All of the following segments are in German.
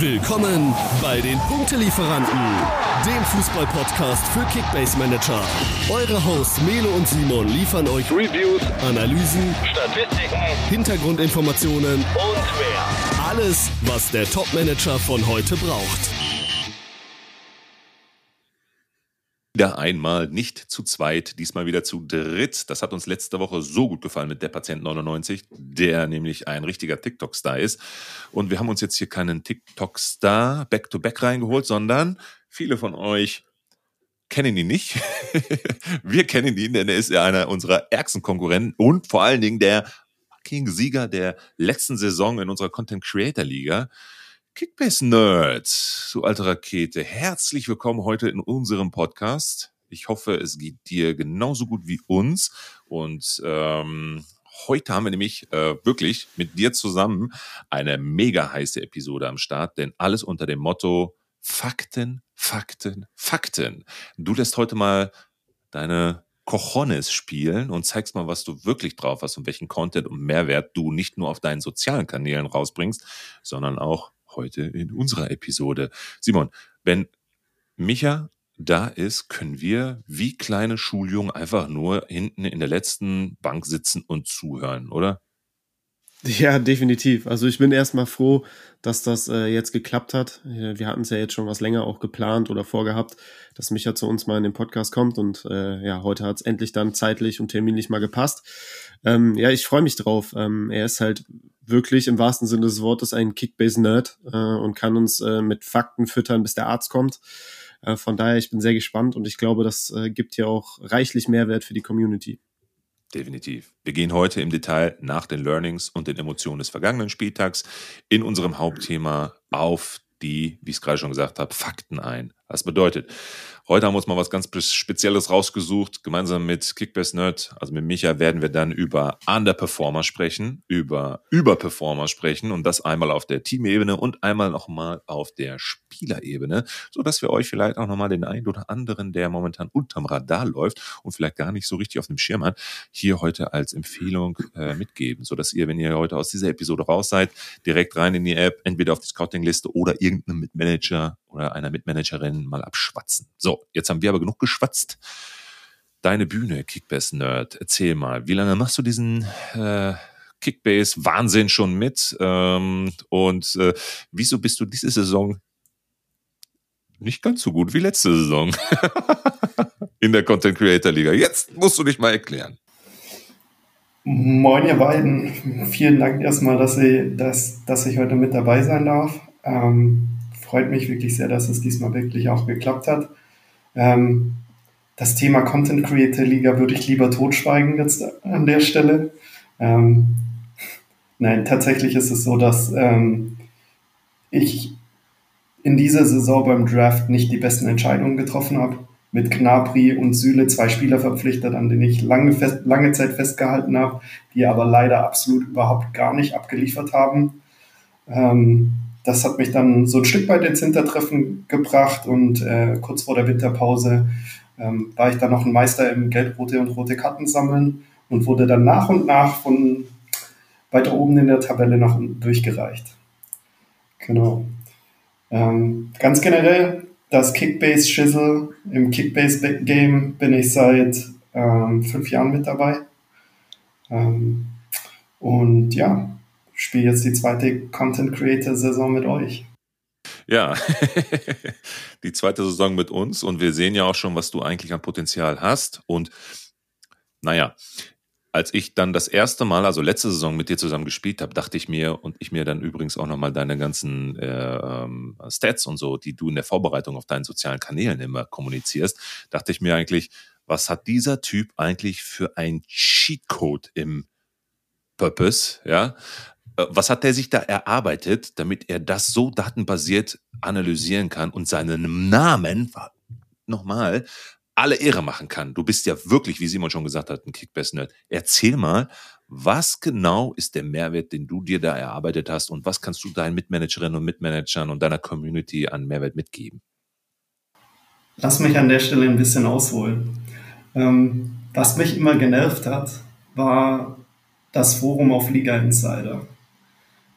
Willkommen bei den Punktelieferanten, dem Fußball-Podcast für Kickbase Manager. Eure Hosts Melo und Simon liefern euch Reviews, Analysen, Statistiken, Hintergrundinformationen und mehr. Alles, was der Top-Manager von heute braucht. Wieder einmal nicht zu zweit, diesmal wieder zu dritt. Das hat uns letzte Woche so gut gefallen mit der Patient 99, der nämlich ein richtiger TikTok-Star ist. Und wir haben uns jetzt hier keinen TikTok-Star back-to-back reingeholt, sondern viele von euch kennen ihn nicht. wir kennen ihn, denn er ist ja einer unserer ärgsten Konkurrenten und vor allen Dingen der King-Sieger der letzten Saison in unserer Content Creator Liga. Kickbase Nerds, du alte Rakete, herzlich willkommen heute in unserem Podcast. Ich hoffe, es geht dir genauso gut wie uns. Und ähm, heute haben wir nämlich äh, wirklich mit dir zusammen eine mega heiße Episode am Start, denn alles unter dem Motto Fakten, Fakten, Fakten. Du lässt heute mal deine Cojones spielen und zeigst mal, was du wirklich drauf hast und welchen Content und Mehrwert du nicht nur auf deinen sozialen Kanälen rausbringst, sondern auch heute in unserer Episode. Simon, wenn Micha da ist, können wir wie kleine Schuljungen einfach nur hinten in der letzten Bank sitzen und zuhören, oder? Ja, definitiv. Also ich bin erstmal froh, dass das äh, jetzt geklappt hat. Wir hatten es ja jetzt schon was länger auch geplant oder vorgehabt, dass Micha zu uns mal in den Podcast kommt und äh, ja, heute hat es endlich dann zeitlich und terminlich mal gepasst. Ähm, ja, ich freue mich drauf. Ähm, er ist halt wirklich im wahrsten Sinne des Wortes ein Kickbase-Nerd äh, und kann uns äh, mit Fakten füttern, bis der Arzt kommt. Äh, von daher, ich bin sehr gespannt und ich glaube, das äh, gibt ja auch reichlich Mehrwert für die Community. Definitiv. Wir gehen heute im Detail nach den Learnings und den Emotionen des vergangenen Spieltags in unserem Hauptthema auf die, wie ich es gerade schon gesagt habe, Fakten ein. Das bedeutet, Heute haben wir uns mal was ganz Spezielles rausgesucht. Gemeinsam mit Kickbase Nerd, also mit Micha, werden wir dann über Underperformer sprechen, über Überperformer sprechen und das einmal auf der Teamebene und einmal nochmal auf der Spielerebene, so dass wir euch vielleicht auch nochmal den einen oder anderen, der momentan unterm Radar läuft und vielleicht gar nicht so richtig auf dem Schirm hat, hier heute als Empfehlung äh, mitgeben, so dass ihr, wenn ihr heute aus dieser Episode raus seid, direkt rein in die App, entweder auf die Scouting-Liste oder irgendeinem Mitmanager oder einer Mitmanagerin mal abschwatzen. So, jetzt haben wir aber genug geschwatzt. Deine Bühne, Kickbase-Nerd, erzähl mal, wie lange machst du diesen äh, Kickbase-Wahnsinn schon mit? Ähm, und äh, wieso bist du diese Saison nicht ganz so gut wie letzte Saison in der Content Creator Liga? Jetzt musst du dich mal erklären. Moin, ihr beiden. Vielen Dank erstmal, dass, ich, dass, dass ich heute mit dabei sein darf. Ähm, freut mich wirklich sehr, dass es diesmal wirklich auch geklappt hat. Ähm, das Thema Content Creator Liga würde ich lieber totschweigen jetzt an der Stelle. Ähm, nein, tatsächlich ist es so, dass ähm, ich in dieser Saison beim Draft nicht die besten Entscheidungen getroffen habe. Mit Knapri und Süle zwei Spieler verpflichtet, an denen ich lange, fest, lange Zeit festgehalten habe, die aber leider absolut überhaupt gar nicht abgeliefert haben. Ähm, das hat mich dann so ein Stück weit ins Hintertreffen gebracht und äh, kurz vor der Winterpause ähm, war ich dann noch ein Meister im Gelb-Rote und Rote Karten sammeln und wurde dann nach und nach von weiter oben in der Tabelle unten durchgereicht. Genau. Ähm, ganz generell, das Kickbase-Schissel im Kickbase-Game bin ich seit ähm, fünf Jahren mit dabei. Ähm, und ja, spiele jetzt die zweite Content Creator Saison mit euch. Ja, die zweite Saison mit uns und wir sehen ja auch schon, was du eigentlich an Potenzial hast. Und naja, als ich dann das erste Mal, also letzte Saison mit dir zusammen gespielt habe, dachte ich mir und ich mir dann übrigens auch nochmal deine ganzen äh, Stats und so, die du in der Vorbereitung auf deinen sozialen Kanälen immer kommunizierst, dachte ich mir eigentlich, was hat dieser Typ eigentlich für ein Cheatcode im Purpose, ja? Äh, was hat er sich da erarbeitet, damit er das so datenbasiert analysieren kann und seinen Namen, nochmal, alle Ehre machen kann? Du bist ja wirklich, wie Simon schon gesagt hat, ein Kickbass-Nerd. Erzähl mal, was genau ist der Mehrwert, den du dir da erarbeitet hast und was kannst du deinen Mitmanagerinnen und Mitmanagern und deiner Community an Mehrwert mitgeben? Lass mich an der Stelle ein bisschen ausholen. Ähm, was mich immer genervt hat, war das Forum auf Liga Insider.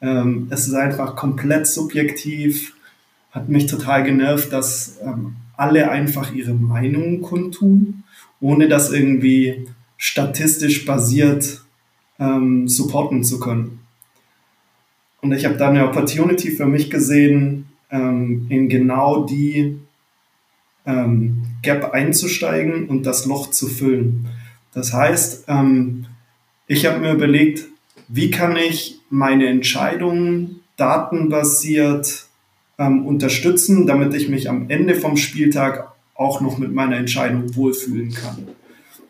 Ähm, es ist einfach komplett subjektiv. Hat mich total genervt, dass ähm, alle einfach ihre Meinungen kundtun, ohne das irgendwie statistisch basiert ähm, supporten zu können. Und ich habe da eine Opportunity für mich gesehen, ähm, in genau die ähm, Gap einzusteigen und das Loch zu füllen. Das heißt, ähm, ich habe mir überlegt, wie kann ich meine Entscheidungen datenbasiert ähm, unterstützen, damit ich mich am Ende vom Spieltag auch noch mit meiner Entscheidung wohlfühlen kann.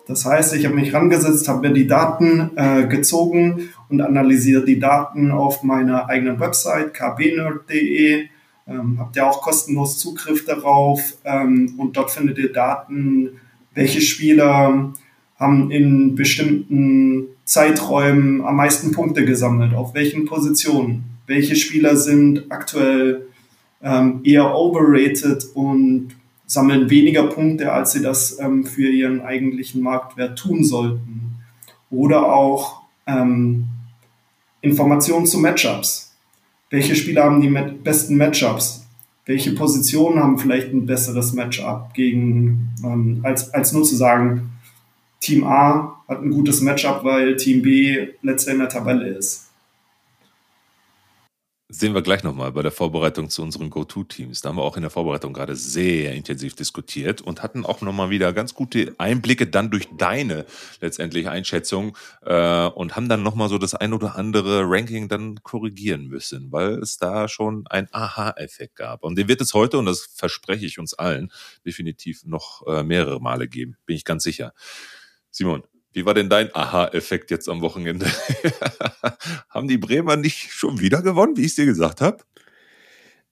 Das heißt, ich habe mich rangesetzt, habe mir die Daten äh, gezogen und analysiere die Daten auf meiner eigenen Website kbnerd.de. Ähm, habt ihr auch kostenlos Zugriff darauf ähm, und dort findet ihr Daten, welche Spieler haben in bestimmten Zeiträumen am meisten Punkte gesammelt, auf welchen Positionen, welche Spieler sind aktuell ähm, eher overrated und sammeln weniger Punkte, als sie das ähm, für ihren eigentlichen Marktwert tun sollten. Oder auch ähm, Informationen zu Matchups. Welche Spieler haben die besten Matchups? Welche Positionen haben vielleicht ein besseres Matchup gegen, ähm, als, als nur zu sagen, Team A hat ein gutes Matchup, weil Team B letzter in der Tabelle ist sehen wir gleich nochmal bei der Vorbereitung zu unseren Go-To-Teams. Da haben wir auch in der Vorbereitung gerade sehr intensiv diskutiert und hatten auch nochmal wieder ganz gute Einblicke dann durch deine letztendlich Einschätzung äh, und haben dann nochmal so das ein oder andere Ranking dann korrigieren müssen, weil es da schon ein Aha-Effekt gab. Und den wird es heute, und das verspreche ich uns allen, definitiv noch äh, mehrere Male geben, bin ich ganz sicher. Simon, wie war denn dein Aha-Effekt jetzt am Wochenende? Haben die Bremer nicht schon wieder gewonnen, wie ich es dir gesagt habe?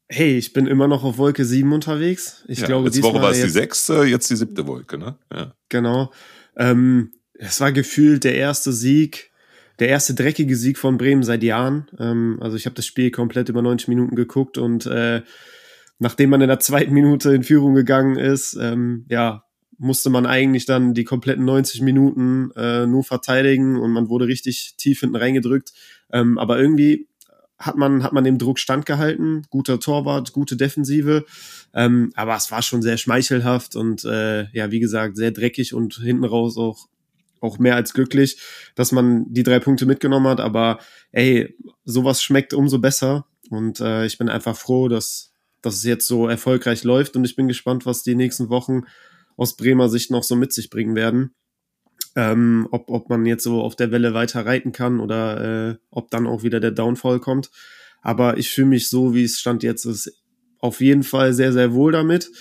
Hey, ich bin immer noch auf Wolke 7 unterwegs. Ich ja, glaube, letzte Woche war es die sechste, jetzt die siebte Wolke, ne? Ja. Genau. Ähm, es war gefühlt der erste Sieg, der erste dreckige Sieg von Bremen seit Jahren. Ähm, also ich habe das Spiel komplett über 90 Minuten geguckt und äh, nachdem man in der zweiten Minute in Führung gegangen ist, ähm, ja, musste man eigentlich dann die kompletten 90 Minuten äh, nur verteidigen und man wurde richtig tief hinten reingedrückt. Ähm, aber irgendwie hat man, hat man dem Druck standgehalten. Guter Torwart, gute Defensive. Ähm, aber es war schon sehr schmeichelhaft und äh, ja, wie gesagt, sehr dreckig und hinten raus auch, auch mehr als glücklich, dass man die drei Punkte mitgenommen hat. Aber ey, sowas schmeckt umso besser. Und äh, ich bin einfach froh, dass, dass es jetzt so erfolgreich läuft und ich bin gespannt, was die nächsten Wochen aus Bremer Sicht noch so mit sich bringen werden. Ähm, ob, ob man jetzt so auf der Welle weiter reiten kann oder äh, ob dann auch wieder der Downfall kommt. Aber ich fühle mich so, wie es stand jetzt, ist auf jeden Fall sehr, sehr wohl damit.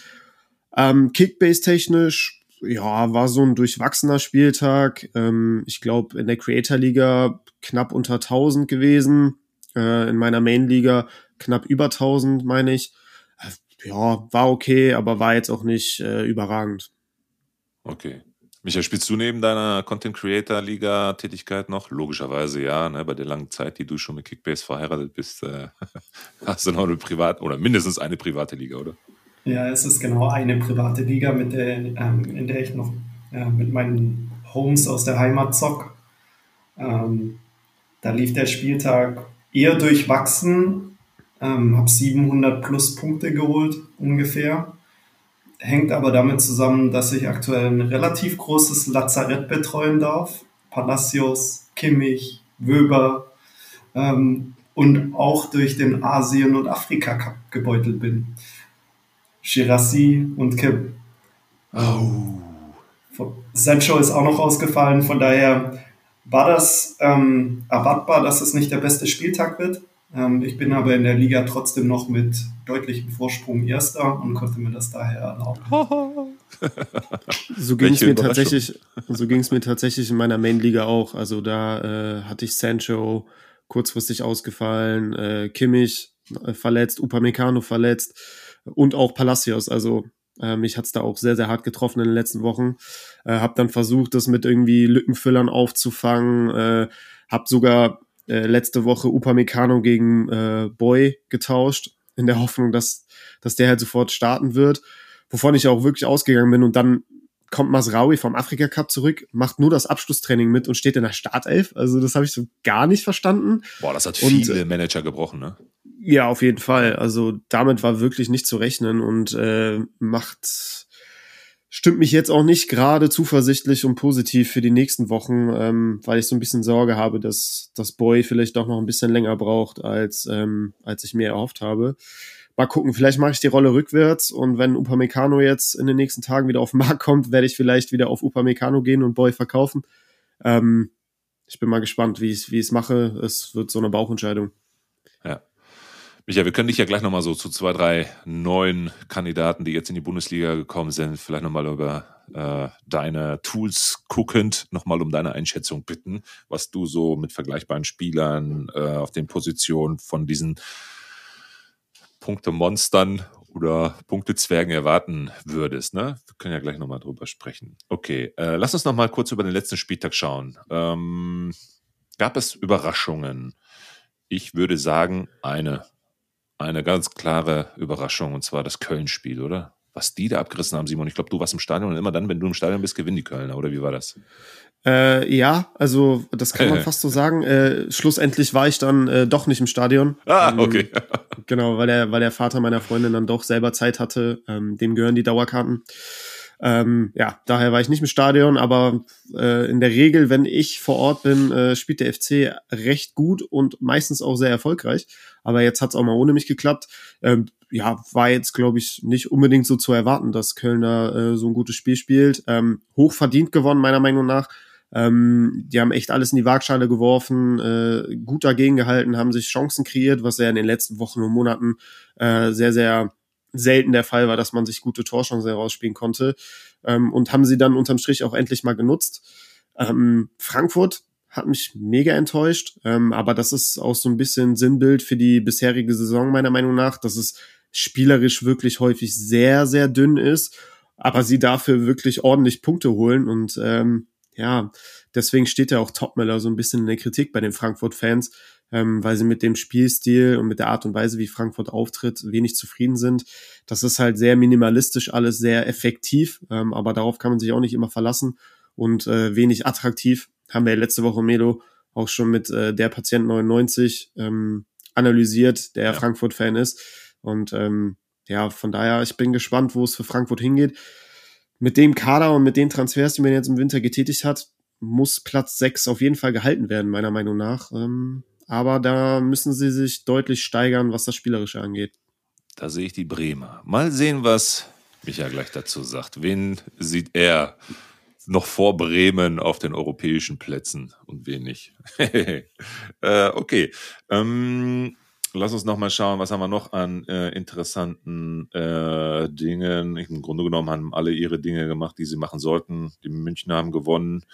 Ähm, Kickbase-technisch, ja, war so ein durchwachsener Spieltag. Ähm, ich glaube, in der Creator-Liga knapp unter 1000 gewesen. Äh, in meiner Main-Liga knapp über 1000, meine ich ja, war okay, aber war jetzt auch nicht äh, überragend. Okay. Michael, spielst du neben deiner Content Creator Liga Tätigkeit noch? Logischerweise ja, ne? bei der langen Zeit, die du schon mit Kickbase verheiratet bist, äh, hast du noch eine private oder mindestens eine private Liga, oder? Ja, es ist genau eine private Liga, mit der, ähm, in der ich noch äh, mit meinen Homes aus der Heimat zock. Ähm, da lief der Spieltag eher durchwachsen, ähm, habe 700 plus Punkte geholt ungefähr. Hängt aber damit zusammen, dass ich aktuell ein relativ großes Lazarett betreuen darf. Palacios, Kimmich, Wöber ähm, und auch durch den Asien- und Afrika-Cup gebeutelt bin. Shirasi und Kim. Oh. Sancho ist auch noch ausgefallen, von daher war das ähm, erwartbar, dass es nicht der beste Spieltag wird. Ähm, ich bin aber in der Liga trotzdem noch mit deutlichem Vorsprung Erster und konnte mir das daher erlauben. so ging es mir tatsächlich, so ging es mir tatsächlich in meiner Main-Liga auch. Also da äh, hatte ich Sancho kurzfristig ausgefallen, äh, Kimmich äh, verletzt, Upamecano verletzt und auch Palacios. Also äh, mich hat's da auch sehr, sehr hart getroffen in den letzten Wochen. Äh, hab dann versucht, das mit irgendwie Lückenfüllern aufzufangen. Äh, hab sogar äh, letzte Woche Upamecano gegen äh, Boy getauscht, in der Hoffnung, dass, dass der halt sofort starten wird, wovon ich auch wirklich ausgegangen bin und dann kommt Masraoui vom Afrika Cup zurück, macht nur das Abschlusstraining mit und steht in der Startelf. Also das habe ich so gar nicht verstanden. Boah, das hat und, viele Manager gebrochen, ne? Ja, auf jeden Fall. Also damit war wirklich nicht zu rechnen und äh, macht stimmt mich jetzt auch nicht gerade zuversichtlich und positiv für die nächsten Wochen, ähm, weil ich so ein bisschen Sorge habe, dass das Boy vielleicht doch noch ein bisschen länger braucht, als, ähm, als ich mir erhofft habe. Mal gucken, vielleicht mache ich die Rolle rückwärts und wenn Upamecano jetzt in den nächsten Tagen wieder auf den Markt kommt, werde ich vielleicht wieder auf Upamecano gehen und Boy verkaufen. Ähm, ich bin mal gespannt, wie ich es mache. Es wird so eine Bauchentscheidung. Ja. Micha, wir können dich ja gleich nochmal so zu zwei, drei neuen Kandidaten, die jetzt in die Bundesliga gekommen sind, vielleicht nochmal über äh, deine Tools guckend, nochmal um deine Einschätzung bitten, was du so mit vergleichbaren Spielern äh, auf den Positionen von diesen Punkte-Monstern oder Punkte-Zwergen erwarten würdest. Ne? Wir können ja gleich nochmal drüber sprechen. Okay, äh, lass uns nochmal kurz über den letzten Spieltag schauen. Ähm, gab es Überraschungen? Ich würde sagen, eine eine ganz klare Überraschung, und zwar das Köln-Spiel, oder? Was die da abgerissen haben, Simon. Ich glaube, du warst im Stadion und immer dann, wenn du im Stadion bist, gewinnen die Kölner, oder wie war das? Äh, ja, also das kann man fast so sagen. Äh, schlussendlich war ich dann äh, doch nicht im Stadion. Ah, ähm, okay. genau, weil der, weil der Vater meiner Freundin dann doch selber Zeit hatte. Ähm, dem gehören die Dauerkarten. Ähm, ja, daher war ich nicht im Stadion, aber äh, in der Regel, wenn ich vor Ort bin, äh, spielt der FC recht gut und meistens auch sehr erfolgreich. Aber jetzt hat es auch mal ohne mich geklappt. Ähm, ja, war jetzt, glaube ich, nicht unbedingt so zu erwarten, dass Kölner äh, so ein gutes Spiel spielt. Ähm, hoch verdient gewonnen, meiner Meinung nach. Ähm, die haben echt alles in die Waagschale geworfen, äh, gut dagegen gehalten, haben sich Chancen kreiert, was ja in den letzten Wochen und Monaten äh, sehr, sehr selten der Fall war, dass man sich gute Torchancen herausspielen konnte. Ähm, und haben sie dann unterm Strich auch endlich mal genutzt. Ähm, Frankfurt hat mich mega enttäuscht, ähm, aber das ist auch so ein bisschen Sinnbild für die bisherige Saison meiner Meinung nach, dass es spielerisch wirklich häufig sehr, sehr dünn ist, aber sie dafür wirklich ordentlich Punkte holen und ähm, ja, deswegen steht ja auch Topmiller so ein bisschen in der Kritik bei den Frankfurt-Fans, ähm, weil sie mit dem Spielstil und mit der Art und Weise, wie Frankfurt auftritt, wenig zufrieden sind. Das ist halt sehr minimalistisch, alles sehr effektiv, ähm, aber darauf kann man sich auch nicht immer verlassen und äh, wenig attraktiv. Haben wir ja letzte Woche Melo auch schon mit äh, der Patient 99 ähm, analysiert, der ja. Frankfurt-Fan ist. Und ähm, ja, von daher, ich bin gespannt, wo es für Frankfurt hingeht mit dem Kader und mit den Transfers, die man jetzt im Winter getätigt hat, muss Platz 6 auf jeden Fall gehalten werden, meiner Meinung nach. Ähm, aber da müssen sie sich deutlich steigern, was das Spielerische angeht. Da sehe ich die Bremer. Mal sehen, was Micha gleich dazu sagt. Wen sieht er noch vor Bremen auf den europäischen Plätzen und wen nicht? äh, okay. Ähm, lass uns noch mal schauen, was haben wir noch an äh, interessanten äh, Dingen. Im Grunde genommen haben alle ihre Dinge gemacht, die sie machen sollten. Die München haben gewonnen,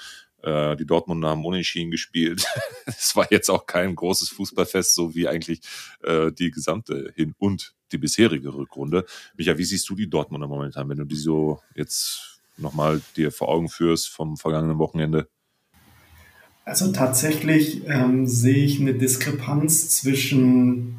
äh, die Dortmunder haben unentschieden gespielt. Es war jetzt auch kein großes Fußballfest, so wie eigentlich äh, die gesamte Hin- und die bisherige Rückrunde. Micha, wie siehst du die Dortmunder momentan, wenn du die so jetzt nochmal dir vor Augen führst vom vergangenen Wochenende? Also tatsächlich ähm, sehe ich eine Diskrepanz zwischen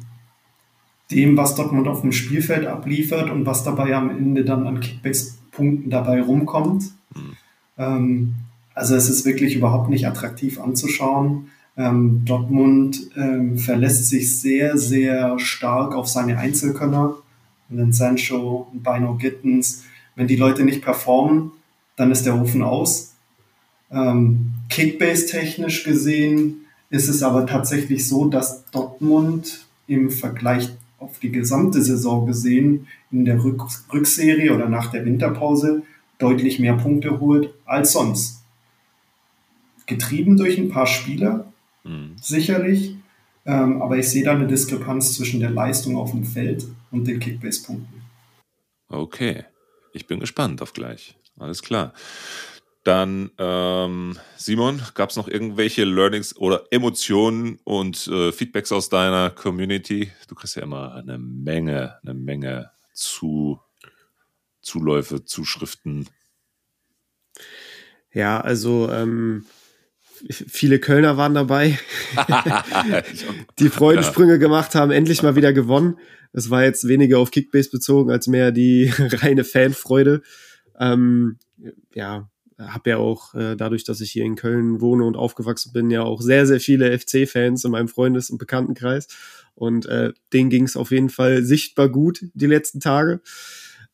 dem, was Dortmund auf dem Spielfeld abliefert und was dabei am Ende dann an Kickbase-Punkten dabei rumkommt. Mhm. Ähm, also es ist wirklich überhaupt nicht attraktiv anzuschauen. Ähm, Dortmund ähm, verlässt sich sehr, sehr stark auf seine Einzelkönner. Den Sancho, Bino Gittens. Wenn die Leute nicht performen, dann ist der Ofen aus. Ähm, Kickbase-technisch gesehen ist es aber tatsächlich so, dass Dortmund im Vergleich auf die gesamte Saison gesehen in der Rück Rückserie oder nach der Winterpause deutlich mehr Punkte holt als sonst. Getrieben durch ein paar Spieler, mhm. sicherlich, ähm, aber ich sehe da eine Diskrepanz zwischen der Leistung auf dem Feld und den Kickbase-Punkten. Okay, ich bin gespannt auf gleich. Alles klar. Dann, ähm, Simon, gab es noch irgendwelche Learnings oder Emotionen und äh, Feedbacks aus deiner Community? Du kriegst ja immer eine Menge, eine Menge zu, Zuläufe, Zuschriften. Ja, also ähm, viele Kölner waren dabei, die Freudensprünge gemacht haben, endlich mal wieder gewonnen. Es war jetzt weniger auf Kickbase bezogen als mehr die reine Fanfreude. Ähm, ja, habe ja auch äh, dadurch, dass ich hier in Köln wohne und aufgewachsen bin, ja auch sehr, sehr viele FC-Fans in meinem Freundes- und Bekanntenkreis. Und äh, denen ging es auf jeden Fall sichtbar gut die letzten Tage.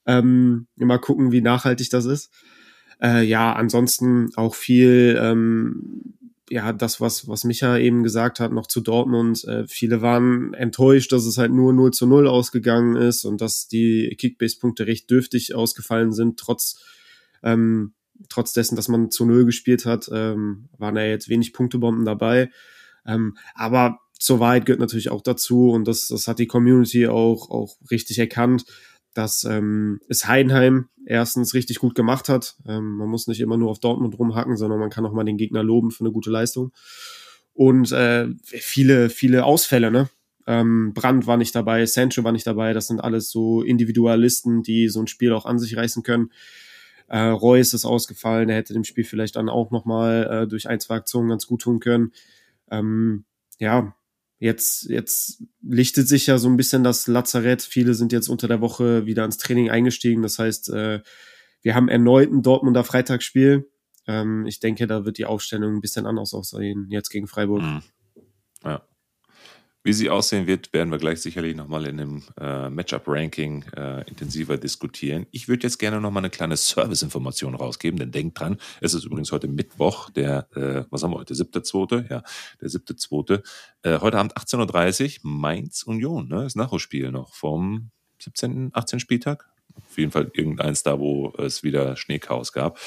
Ähm, mal gucken, wie nachhaltig das ist. Äh, ja, ansonsten auch viel, ähm, ja, das, was, was Micha eben gesagt hat, noch zu Dortmund. Äh, viele waren enttäuscht, dass es halt nur 0 zu 0 ausgegangen ist und dass die Kickbase-Punkte recht dürftig ausgefallen sind, trotz ähm, trotz dessen, dass man zu Null gespielt hat, ähm, waren da jetzt wenig Punktebomben dabei. Ähm, aber zur Wahrheit gehört natürlich auch dazu und das, das hat die Community auch, auch richtig erkannt, dass ähm, es Heidenheim erstens richtig gut gemacht hat. Ähm, man muss nicht immer nur auf Dortmund rumhacken, sondern man kann auch mal den Gegner loben für eine gute Leistung. Und äh, viele, viele Ausfälle, ne? Ähm, Brand war nicht dabei, Sancho war nicht dabei. Das sind alles so Individualisten, die so ein Spiel auch an sich reißen können. Äh, Reus ist ausgefallen, er hätte dem Spiel vielleicht dann auch nochmal äh, durch ein, zwei Aktionen ganz gut tun können. Ähm, ja, jetzt, jetzt lichtet sich ja so ein bisschen das Lazarett. Viele sind jetzt unter der Woche wieder ins Training eingestiegen. Das heißt, äh, wir haben erneut ein Dortmunder Freitagsspiel. Ähm, ich denke, da wird die Aufstellung ein bisschen anders aussehen, jetzt gegen Freiburg. Mhm. Wie sie aussehen wird, werden wir gleich sicherlich nochmal in dem äh, Matchup-Ranking äh, intensiver diskutieren. Ich würde jetzt gerne nochmal eine kleine Service-Information rausgeben, denn denkt dran, es ist übrigens heute Mittwoch, der, äh, was haben wir heute, siebte, zweite? Ja, der siebte, zweite. Äh, heute Abend 18.30 Uhr, Mainz Union, ne? Das Nachholspiel noch vom 17., 18. Spieltag. Auf jeden Fall irgendeins da, wo es wieder Schneechaos gab.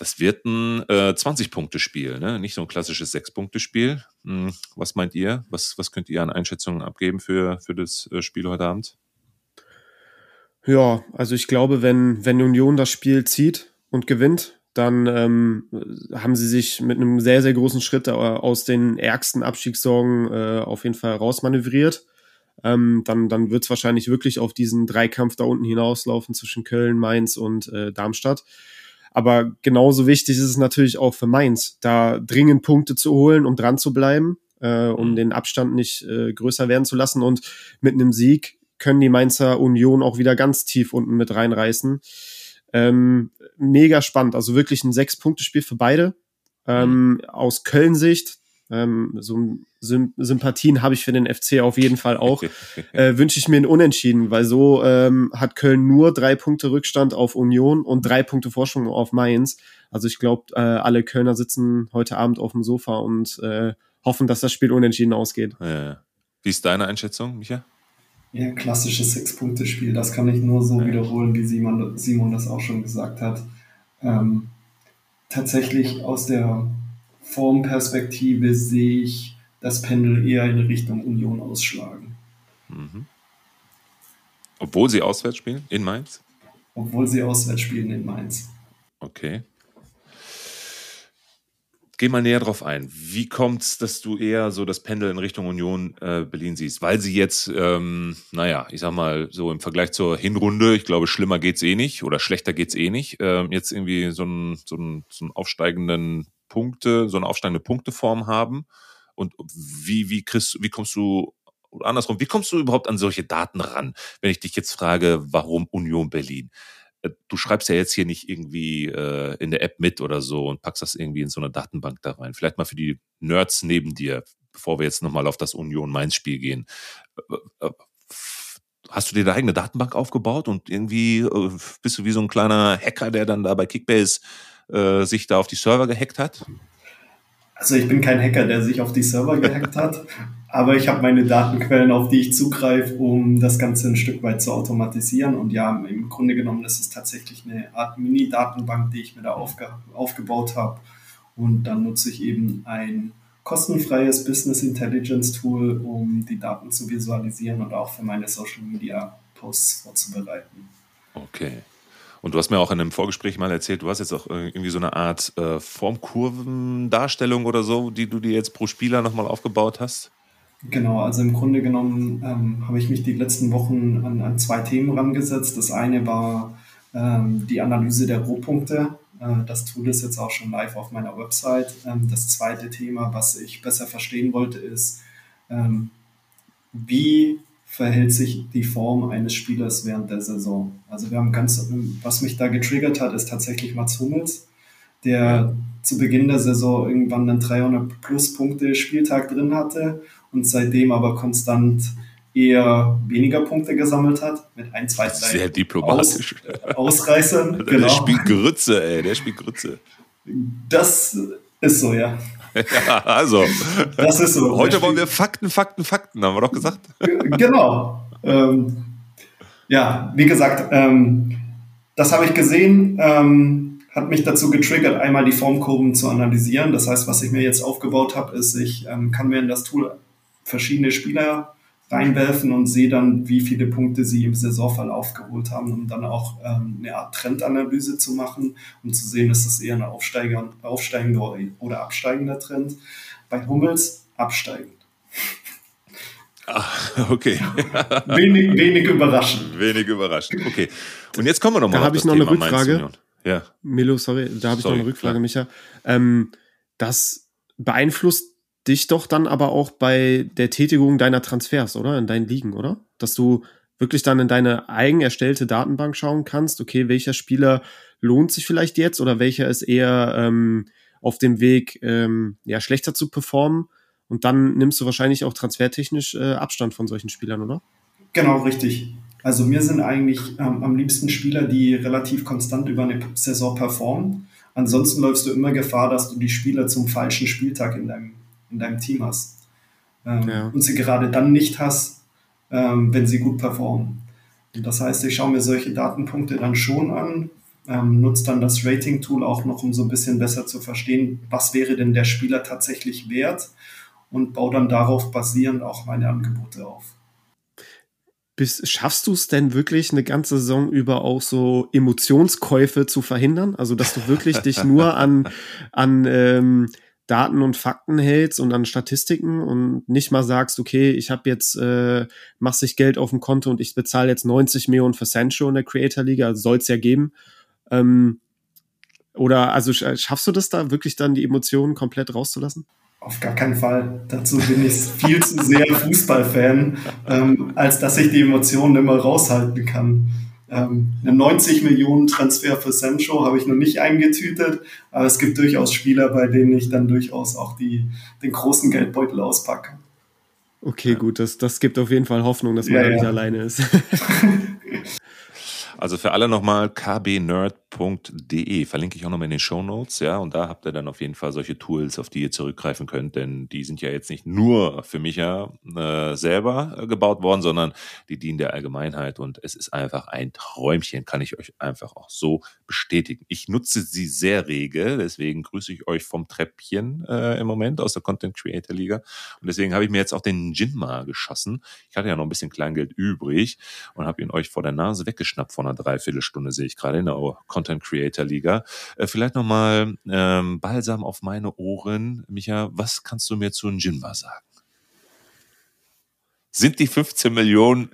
Das wird ein äh, 20-Punkte-Spiel, ne? nicht so ein klassisches 6-Punkte-Spiel. Hm, was meint ihr? Was, was könnt ihr an Einschätzungen abgeben für, für das äh, Spiel heute Abend? Ja, also ich glaube, wenn, wenn Union das Spiel zieht und gewinnt, dann ähm, haben sie sich mit einem sehr, sehr großen Schritt äh, aus den ärgsten Abstiegssorgen äh, auf jeden Fall rausmanövriert. Ähm, dann dann wird es wahrscheinlich wirklich auf diesen Dreikampf da unten hinauslaufen zwischen Köln, Mainz und äh, Darmstadt. Aber genauso wichtig ist es natürlich auch für Mainz, da dringend Punkte zu holen, um dran zu bleiben, äh, um mhm. den Abstand nicht äh, größer werden zu lassen. Und mit einem Sieg können die Mainzer Union auch wieder ganz tief unten mit reinreißen. Ähm, mega spannend, also wirklich ein Sechs-Punkte-Spiel für beide. Ähm, mhm. Aus Köln-Sicht ähm, so Sym Sympathien habe ich für den FC auf jeden Fall auch. äh, Wünsche ich mir einen Unentschieden, weil so ähm, hat Köln nur drei Punkte Rückstand auf Union und drei Punkte Vorsprung auf Mainz. Also ich glaube, äh, alle Kölner sitzen heute Abend auf dem Sofa und äh, hoffen, dass das Spiel unentschieden ausgeht. Ja. Wie ist deine Einschätzung, Micha? Ja, klassisches Sechs-Punkte-Spiel. Das kann ich nur so ja. wiederholen, wie Simon, Simon das auch schon gesagt hat. Ähm, tatsächlich aus der Formperspektive sehe ich das Pendel eher in Richtung Union ausschlagen. Mhm. Obwohl sie auswärts spielen in Mainz? Obwohl sie auswärts spielen in Mainz. Okay. Geh mal näher drauf ein. Wie kommt es, dass du eher so das Pendel in Richtung Union äh, Berlin siehst? Weil sie jetzt, ähm, naja, ich sag mal, so im Vergleich zur Hinrunde, ich glaube, schlimmer geht's eh nicht oder schlechter geht's eh nicht, ähm, jetzt irgendwie so einen, so, einen, so einen aufsteigenden Punkte, so eine aufsteigende Punkteform haben? Und wie, wie kriegst, wie kommst du, oder andersrum, wie kommst du überhaupt an solche Daten ran, wenn ich dich jetzt frage, warum Union Berlin? Äh, du schreibst ja jetzt hier nicht irgendwie äh, in der App mit oder so und packst das irgendwie in so eine Datenbank da rein. Vielleicht mal für die Nerds neben dir, bevor wir jetzt nochmal auf das Union-Mainz-Spiel gehen. Äh, äh, hast du dir da eigene Datenbank aufgebaut und irgendwie bist du wie so ein kleiner Hacker, der dann da bei Kickbase äh, sich da auf die Server gehackt hat? Also ich bin kein Hacker, der sich auf die Server gehackt hat, aber ich habe meine Datenquellen, auf die ich zugreife, um das Ganze ein Stück weit zu automatisieren. Und ja, im Grunde genommen ist es tatsächlich eine Art Mini-Datenbank, die ich mir da aufge aufgebaut habe. Und dann nutze ich eben ein kostenfreies Business Intelligence Tool, um die Daten zu visualisieren und auch für meine Social Media Posts vorzubereiten. Okay. Und du hast mir auch in einem Vorgespräch mal erzählt, du hast jetzt auch irgendwie so eine Art äh, Formkurvendarstellung oder so, die du dir jetzt pro Spieler nochmal aufgebaut hast. Genau, also im Grunde genommen ähm, habe ich mich die letzten Wochen an, an, zwei Themen rangesetzt. Das eine war ähm, die Analyse der Rohpunkte. Äh, das Tool ist jetzt auch schon live auf meiner Website. Ähm, das zweite Thema, was ich besser verstehen wollte, ist, ähm, wie verhält sich die Form eines Spielers während der Saison. Also wir haben ganz, was mich da getriggert hat, ist tatsächlich Mats Hummels, der zu Beginn der Saison irgendwann einen 300 plus Punkte Spieltag drin hatte und seitdem aber konstant eher weniger Punkte gesammelt hat, mit ein, zwei, drei Sehr diplomatisch. Aus, Ausreißern. Der genau. spielt Grütze, ey, der spielt Grütze. Das ist so, ja. ja also, das ist so. Heute wollen wir Fakten, Fakten, Fakten, haben wir doch gesagt. genau. Ähm, ja, wie gesagt, ähm, das habe ich gesehen, ähm, hat mich dazu getriggert, einmal die Formkurven zu analysieren. Das heißt, was ich mir jetzt aufgebaut habe, ist, ich ähm, kann mir in das Tool verschiedene Spieler reinwerfen und sehe dann, wie viele Punkte sie im Saisonverlauf geholt haben, um dann auch ähm, eine Art Trendanalyse zu machen, um zu sehen, ist das eher ein aufsteigender, aufsteigender oder absteigender Trend. Bei Hummels absteigend. Ach, okay. wenig, wenig überraschend. Wenig überraschend. Okay. Und jetzt kommen wir nochmal. Da habe ich noch Thema eine Rückfrage. Ja. Milo, sorry, da habe ich noch eine Rückfrage, ja. Micha. Ähm, das beeinflusst dich doch dann aber auch bei der Tätigung deiner Transfers, oder? In deinen Ligen, oder? Dass du wirklich dann in deine eigen erstellte Datenbank schauen kannst, okay, welcher Spieler lohnt sich vielleicht jetzt oder welcher ist eher ähm, auf dem Weg, ähm, ja, schlechter zu performen. Und dann nimmst du wahrscheinlich auch transfertechnisch äh, Abstand von solchen Spielern, oder? Genau, richtig. Also mir sind eigentlich ähm, am liebsten Spieler, die relativ konstant über eine Saison performen. Ansonsten läufst du immer Gefahr, dass du die Spieler zum falschen Spieltag in deinem in deinem Team hast. Ähm, ja. Und sie gerade dann nicht hast, ähm, wenn sie gut performen. Das heißt, ich schaue mir solche Datenpunkte dann schon an, ähm, nutze dann das Rating-Tool auch noch, um so ein bisschen besser zu verstehen, was wäre denn der Spieler tatsächlich wert und baue dann darauf basierend auch meine Angebote auf. Bis, schaffst du es denn wirklich eine ganze Saison über auch so Emotionskäufe zu verhindern? Also, dass du wirklich dich nur an, an ähm, Daten und Fakten hältst und an Statistiken und nicht mal sagst, okay, ich habe jetzt, äh, machst sich Geld auf dem Konto und ich bezahle jetzt 90 Millionen für Sancho in der Creator Liga, also soll es ja geben. Ähm, oder also schaffst du das da wirklich dann die Emotionen komplett rauszulassen? Auf gar keinen Fall. Dazu bin ich viel zu sehr Fußballfan, ähm, als dass ich die Emotionen immer raushalten kann. Ähm, einen 90 Millionen Transfer für Sancho habe ich noch nicht eingetütet, aber es gibt durchaus Spieler, bei denen ich dann durchaus auch die, den großen Geldbeutel auspacke. Okay, gut, das, das gibt auf jeden Fall Hoffnung, dass man ja, da nicht ja. alleine ist. Also für alle nochmal kbnerd.de, verlinke ich auch nochmal in den Show Notes, ja, und da habt ihr dann auf jeden Fall solche Tools, auf die ihr zurückgreifen könnt, denn die sind ja jetzt nicht nur für mich ja äh, selber äh, gebaut worden, sondern die dienen der Allgemeinheit und es ist einfach ein Träumchen, kann ich euch einfach auch so bestätigen. Ich nutze sie sehr rege, deswegen grüße ich euch vom Treppchen äh, im Moment aus der Content Creator Liga und deswegen habe ich mir jetzt auch den Jinma geschossen. Ich hatte ja noch ein bisschen Kleingeld übrig und habe ihn euch vor der Nase weggeschnappt von einer Dreiviertelstunde, sehe ich gerade in der Content Creator Liga. Äh, vielleicht nochmal ähm, Balsam auf meine Ohren. Micha, was kannst du mir zu Jinma sagen? Sind die 15 Millionen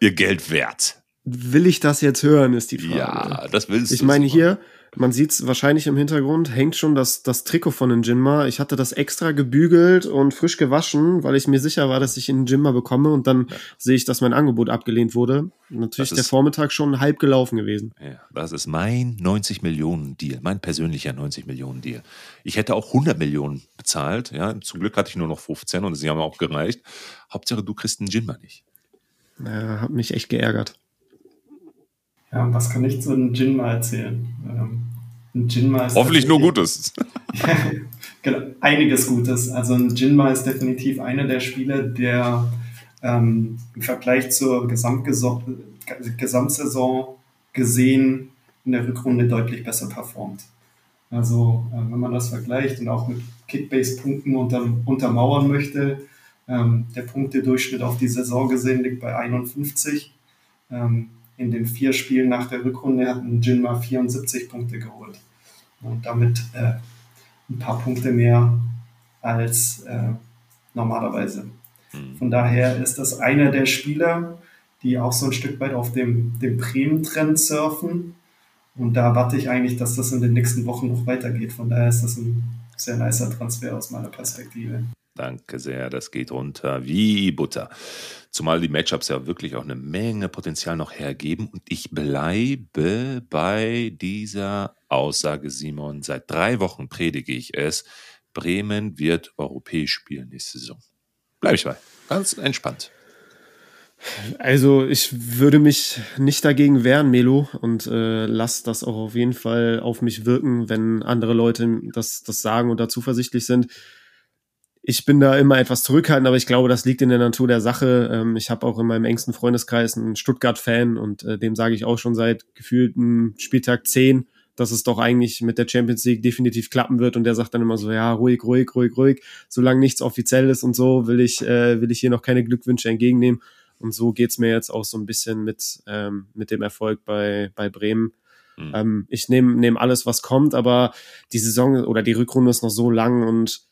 ihr Geld wert? Will ich das jetzt hören, ist die Frage. Ja, das willst du. Ich meine, hier, man sieht es wahrscheinlich im Hintergrund, hängt schon das, das Trikot von den Jinma. Ich hatte das extra gebügelt und frisch gewaschen, weil ich mir sicher war, dass ich einen Jinma bekomme und dann ja. sehe ich, dass mein Angebot abgelehnt wurde. Natürlich ist der Vormittag schon halb gelaufen gewesen. Ja, das ist mein 90 Millionen Deal, mein persönlicher 90 Millionen Deal. Ich hätte auch 100 Millionen bezahlt, ja. Zum Glück hatte ich nur noch 15 und sie haben auch gereicht. Hauptsache, du kriegst einen Jinma nicht. Ja, hat mich echt geärgert. Ja, was kann ich zu einem Jinma erzählen? Ähm, ein Jinma ist Hoffentlich nur Gutes. genau, einiges Gutes. Also ein Jinma ist definitiv einer der Spieler, der ähm, im Vergleich zur Gesamtsaison gesehen in der Rückrunde deutlich besser performt. Also äh, wenn man das vergleicht und auch mit Kickbase-Punkten unter, untermauern möchte, ähm, der Punktedurchschnitt auf die Saison gesehen liegt bei 51. Ähm, in den vier Spielen nach der Rückrunde hat ein Jinma 74 Punkte geholt. Und damit äh, ein paar Punkte mehr als äh, normalerweise. Mhm. Von daher ist das einer der Spieler, die auch so ein Stück weit auf dem, dem Bremen-Trend surfen. Und da warte ich eigentlich, dass das in den nächsten Wochen noch weitergeht. Von daher ist das ein sehr nicer Transfer aus meiner Perspektive. Danke sehr, das geht runter wie Butter. Zumal die Matchups ja wirklich auch eine Menge Potenzial noch hergeben. Und ich bleibe bei dieser Aussage, Simon. Seit drei Wochen predige ich es. Bremen wird europäisch spielen nächste Saison. Bleibe ich bei. Ganz entspannt. Also ich würde mich nicht dagegen wehren, Melo, und äh, lass das auch auf jeden Fall auf mich wirken, wenn andere Leute das, das sagen und da zuversichtlich sind. Ich bin da immer etwas zurückhaltend, aber ich glaube, das liegt in der Natur der Sache. Ähm, ich habe auch in meinem engsten Freundeskreis einen Stuttgart-Fan und äh, dem sage ich auch schon seit gefühlten Spieltag 10, dass es doch eigentlich mit der Champions League definitiv klappen wird. Und der sagt dann immer so, ja, ruhig, ruhig, ruhig, ruhig. Solange nichts offiziell ist und so, will ich, äh, will ich hier noch keine Glückwünsche entgegennehmen. Und so geht's mir jetzt auch so ein bisschen mit, ähm, mit dem Erfolg bei, bei Bremen. Mhm. Ähm, ich nehme nehm alles, was kommt, aber die Saison oder die Rückrunde ist noch so lang und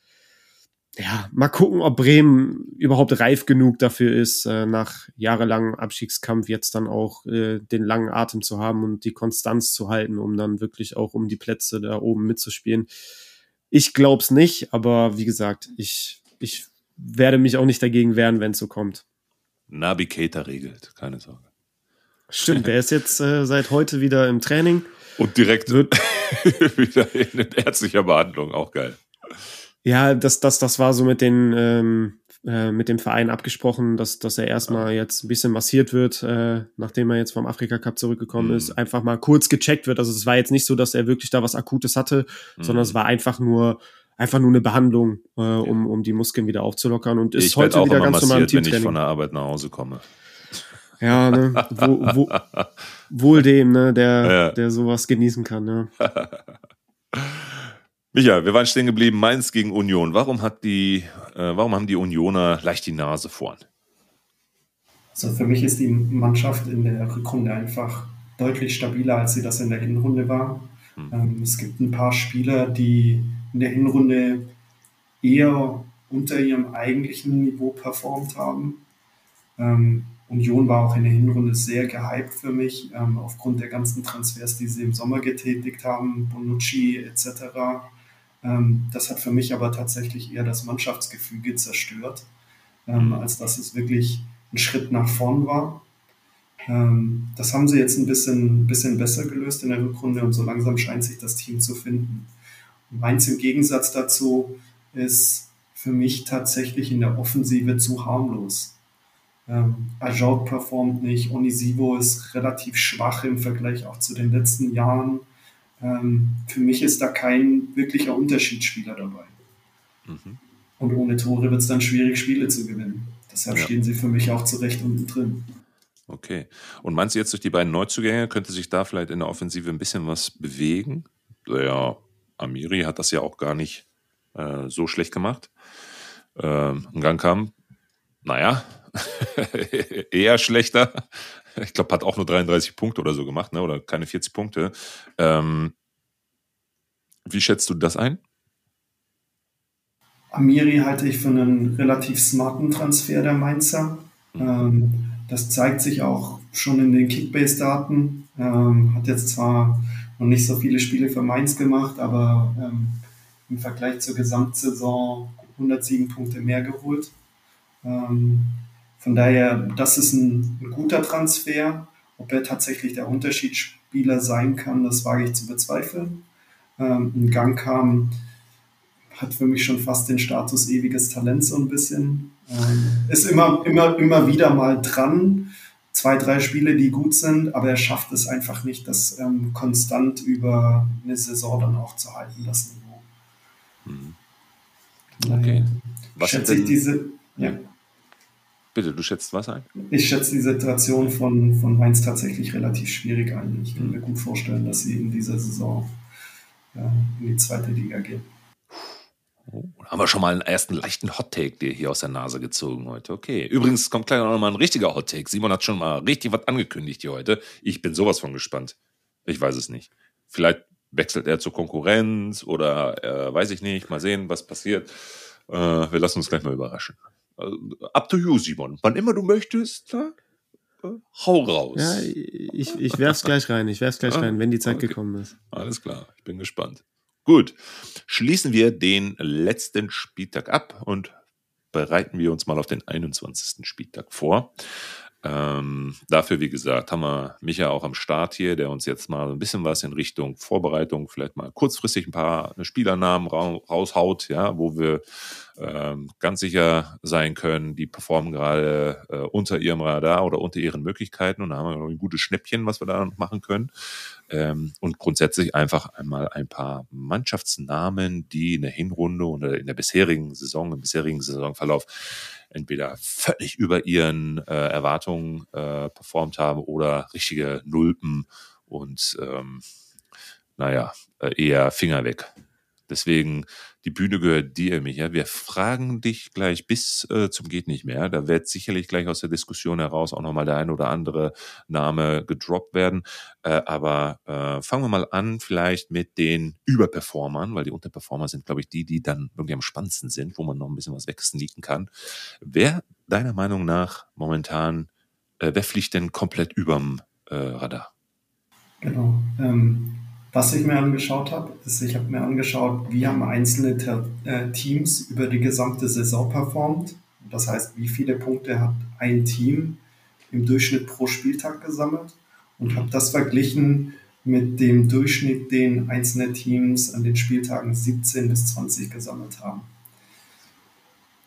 ja, mal gucken, ob Bremen überhaupt reif genug dafür ist, äh, nach jahrelangem Abstiegskampf jetzt dann auch äh, den langen Atem zu haben und die Konstanz zu halten, um dann wirklich auch um die Plätze da oben mitzuspielen. Ich glaub's nicht, aber wie gesagt, ich, ich werde mich auch nicht dagegen wehren, wenn es so kommt. Nabi Keita regelt, keine Sorge. Stimmt, der ist jetzt äh, seit heute wieder im Training. Und direkt wird wieder in ärztlicher Behandlung, auch geil. Ja, das, das, das war so mit den ähm, äh, mit dem Verein abgesprochen, dass, dass er erstmal jetzt ein bisschen massiert wird, äh, nachdem er jetzt vom Afrika Cup zurückgekommen mhm. ist, einfach mal kurz gecheckt wird. Also es war jetzt nicht so, dass er wirklich da was Akutes hatte, mhm. sondern es war einfach nur einfach nur eine Behandlung, äh, um, um die Muskeln wieder aufzulockern und ist ich heute wieder ganz normal im Teamtraining. wenn ich von der Arbeit nach Hause komme. Ja, ne, wo, wo, wohl dem, ne, der, ja. der sowas genießen kann, ne. Micha, wir waren stehen geblieben, Mainz gegen Union. Warum hat die, äh, warum haben die Unioner leicht die Nase vorn? Also für mich ist die Mannschaft in der Rückrunde einfach deutlich stabiler, als sie das in der Hinrunde war. Hm. Ähm, es gibt ein paar Spieler, die in der Hinrunde eher unter ihrem eigentlichen Niveau performt haben. Ähm, Union war auch in der Hinrunde sehr gehypt für mich, ähm, aufgrund der ganzen Transfers, die sie im Sommer getätigt haben, Bonucci etc. Ähm, das hat für mich aber tatsächlich eher das Mannschaftsgefüge zerstört, ähm, als dass es wirklich ein Schritt nach vorn war. Ähm, das haben sie jetzt ein bisschen, bisschen besser gelöst in der Rückrunde und so langsam scheint sich das Team zu finden. Mainz im Gegensatz dazu ist für mich tatsächlich in der Offensive zu harmlos. Ähm, Ajout performt nicht, Onisivo ist relativ schwach im Vergleich auch zu den letzten Jahren. Ähm, für mich ist da kein wirklicher Unterschiedsspieler dabei. Mhm. Und ohne Tore wird es dann schwierig, Spiele zu gewinnen. Deshalb ja. stehen sie für mich auch zu Recht unten drin. Okay. Und meinst du jetzt durch die beiden Neuzugänge könnte sich da vielleicht in der Offensive ein bisschen was bewegen? Ja, Amiri hat das ja auch gar nicht äh, so schlecht gemacht. Ähm, kam, naja, eher schlechter. Ich glaube, hat auch nur 33 Punkte oder so gemacht, ne? oder keine 40 Punkte. Ähm, wie schätzt du das ein? Amiri halte ich für einen relativ smarten Transfer der Mainzer. Mhm. Ähm, das zeigt sich auch schon in den Kickbase-Daten. Ähm, hat jetzt zwar noch nicht so viele Spiele für Mainz gemacht, aber ähm, im Vergleich zur Gesamtsaison 107 Punkte mehr geholt. Ähm, von daher, das ist ein, ein, guter Transfer. Ob er tatsächlich der Unterschiedsspieler sein kann, das wage ich zu bezweifeln. Ähm, ein Gang kam, hat für mich schon fast den Status ewiges Talent so ein bisschen. Ähm, ist immer, immer, immer wieder mal dran. Zwei, drei Spiele, die gut sind, aber er schafft es einfach nicht, das ähm, konstant über eine Saison dann auch zu halten, das Niveau. Mhm. Okay. Was schätze ich diese. Ja. Bitte, du schätzt was ein? Ich schätze die Situation von, von Mainz tatsächlich relativ schwierig ein. Ich kann mir gut vorstellen, dass sie in dieser Saison ja, in die zweite Liga gehen. Oh, haben wir schon mal einen ersten leichten Hottake dir hier aus der Nase gezogen heute. Okay. Übrigens kommt gleich noch mal ein richtiger Hottake. Simon hat schon mal richtig was angekündigt hier heute. Ich bin sowas von gespannt. Ich weiß es nicht. Vielleicht wechselt er zur Konkurrenz oder äh, weiß ich nicht. Mal sehen, was passiert. Äh, wir lassen uns gleich mal überraschen. Up to you, Simon. Wann immer du möchtest, na, uh, hau raus. Ja, ich, ich werf's gleich rein. Ich werf's gleich ah, rein, wenn die Zeit okay. gekommen ist. Alles klar, ich bin gespannt. Gut, schließen wir den letzten Spieltag ab und bereiten wir uns mal auf den 21. Spieltag vor. Ähm, dafür, wie gesagt, haben wir Micha auch am Start hier, der uns jetzt mal ein bisschen was in Richtung Vorbereitung, vielleicht mal kurzfristig ein paar Spielernamen ra raushaut, ja, wo wir ähm, ganz sicher sein können, die performen gerade äh, unter ihrem Radar oder unter ihren Möglichkeiten und da haben wir ein gutes Schnäppchen, was wir da noch machen können. Ähm, und grundsätzlich einfach einmal ein paar Mannschaftsnamen, die in der Hinrunde oder in der bisherigen Saison, im bisherigen Saisonverlauf entweder völlig über ihren äh, Erwartungen äh, performt haben oder richtige Nulpen und ähm, naja, äh, eher Finger weg. Deswegen, die Bühne gehört dir, Micha. Wir fragen dich gleich bis äh, zum geht nicht mehr. Da wird sicherlich gleich aus der Diskussion heraus auch nochmal der ein oder andere Name gedroppt werden. Äh, aber äh, fangen wir mal an vielleicht mit den Überperformern, weil die Unterperformer sind, glaube ich, die, die dann irgendwie am spannendsten sind, wo man noch ein bisschen was wegsneaken kann. Wer deiner Meinung nach momentan, äh, wer fliegt denn komplett überm äh, Radar? Genau. Ähm was ich mir angeschaut habe, ist, ich habe mir angeschaut, wie haben einzelne äh, Teams über die gesamte Saison performt. Das heißt, wie viele Punkte hat ein Team im Durchschnitt pro Spieltag gesammelt und habe das verglichen mit dem Durchschnitt, den einzelne Teams an den Spieltagen 17 bis 20 gesammelt haben.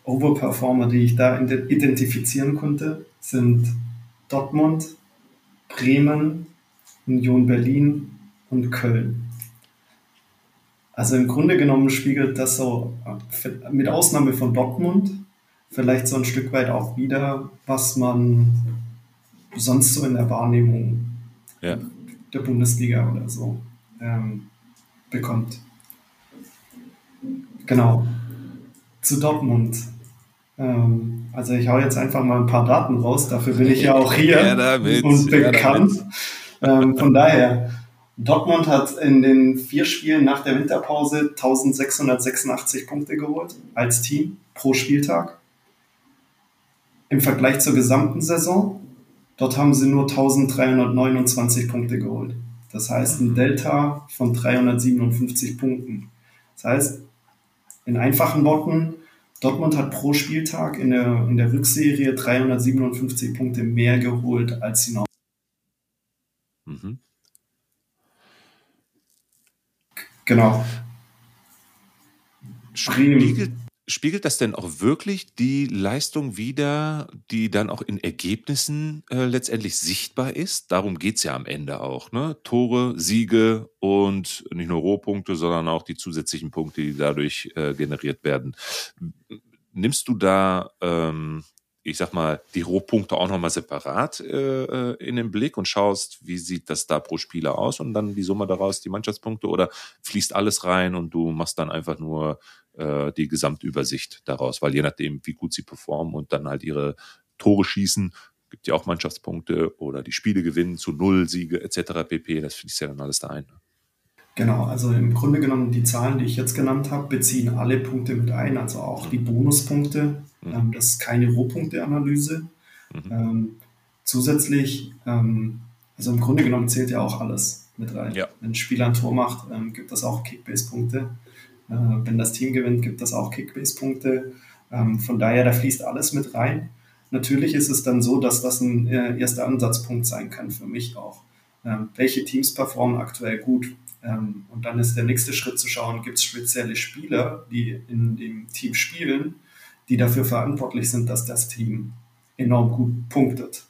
Overperformer, die ich da identifizieren konnte, sind Dortmund, Bremen, Union Berlin und Köln. Also im Grunde genommen spiegelt das so, mit Ausnahme von Dortmund, vielleicht so ein Stück weit auch wieder, was man sonst so in der Wahrnehmung ja. der Bundesliga oder so ähm, bekommt. Genau. Zu Dortmund. Ähm, also ich hau jetzt einfach mal ein paar Daten raus, dafür bin ich ja auch hier ja, und bekannt. Ja, ähm, von daher, Dortmund hat in den vier Spielen nach der Winterpause 1686 Punkte geholt als Team pro Spieltag. Im Vergleich zur gesamten Saison, dort haben sie nur 1329 Punkte geholt. Das heißt ein Delta von 357 Punkten. Das heißt, in einfachen Worten, Dortmund hat pro Spieltag in der, in der Rückserie 357 Punkte mehr geholt als sie noch. Mhm. Genau. Spiegelt, spiegelt das denn auch wirklich die Leistung wider, die dann auch in Ergebnissen äh, letztendlich sichtbar ist? Darum geht es ja am Ende auch. Ne? Tore, Siege und nicht nur Rohpunkte, sondern auch die zusätzlichen Punkte, die dadurch äh, generiert werden. Nimmst du da ähm, ich sag mal, die Rohpunkte auch nochmal separat äh, äh, in den Blick und schaust, wie sieht das da pro Spieler aus und dann die Summe daraus, die Mannschaftspunkte oder fließt alles rein und du machst dann einfach nur äh, die Gesamtübersicht daraus, weil je nachdem, wie gut sie performen und dann halt ihre Tore schießen, gibt ja auch Mannschaftspunkte oder die Spiele gewinnen zu Null, Siege etc. pp. Das fließt ja dann alles da ein. Ne? Genau, also im Grunde genommen die Zahlen, die ich jetzt genannt habe, beziehen alle Punkte mit ein, also auch die Bonuspunkte. Mhm. Ähm, das ist keine Rohpunkteanalyse. Mhm. Ähm, zusätzlich, ähm, also im Grunde genommen zählt ja auch alles mit rein. Ja. Wenn ein Spieler ein Tor macht, ähm, gibt das auch Kickbase-Punkte. Äh, wenn das Team gewinnt, gibt das auch Kickbase-Punkte. Ähm, von daher, da fließt alles mit rein. Natürlich ist es dann so, dass das ein äh, erster Ansatzpunkt sein kann für mich auch. Ähm, welche Teams performen aktuell gut? Ähm, und dann ist der nächste Schritt zu schauen, gibt es spezielle Spieler, die in dem Team spielen, die dafür verantwortlich sind, dass das Team enorm gut punktet.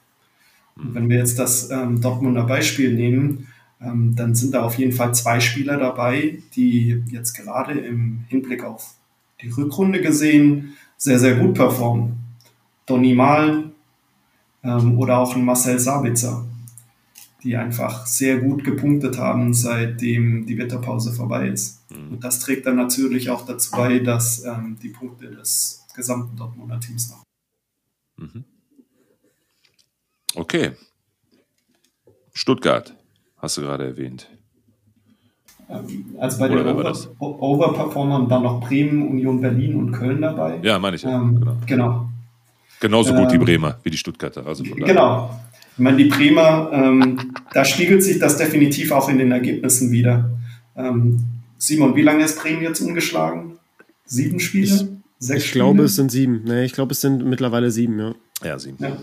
Und wenn wir jetzt das ähm, Dortmunder Beispiel nehmen, ähm, dann sind da auf jeden Fall zwei Spieler dabei, die jetzt gerade im Hinblick auf die Rückrunde gesehen sehr, sehr gut performen. Donny Malen ähm, oder auch ein Marcel Sabitzer die einfach sehr gut gepunktet haben, seitdem die Winterpause vorbei ist. Mhm. Und das trägt dann natürlich auch dazu bei, dass ähm, die Punkte des gesamten Dortmunder Teams noch. Mhm. Okay. Stuttgart, hast du gerade erwähnt. Ähm, also bei Oder den Over Overperformern waren noch Bremen, Union Berlin und Köln dabei. Ja, meine ich ja. Ähm, genau. genau. Genauso gut ähm, die Bremer wie die Stuttgarter. Also genau. Ich meine, die Bremer, ähm, da spiegelt sich das definitiv auch in den Ergebnissen wieder. Ähm, Simon, wie lange ist Bremen jetzt umgeschlagen? Sieben Spiele? Sechs ich Spiele. glaube, es sind sieben. Nee, ich glaube, es sind mittlerweile sieben, ja. Ja, sieben. Ja,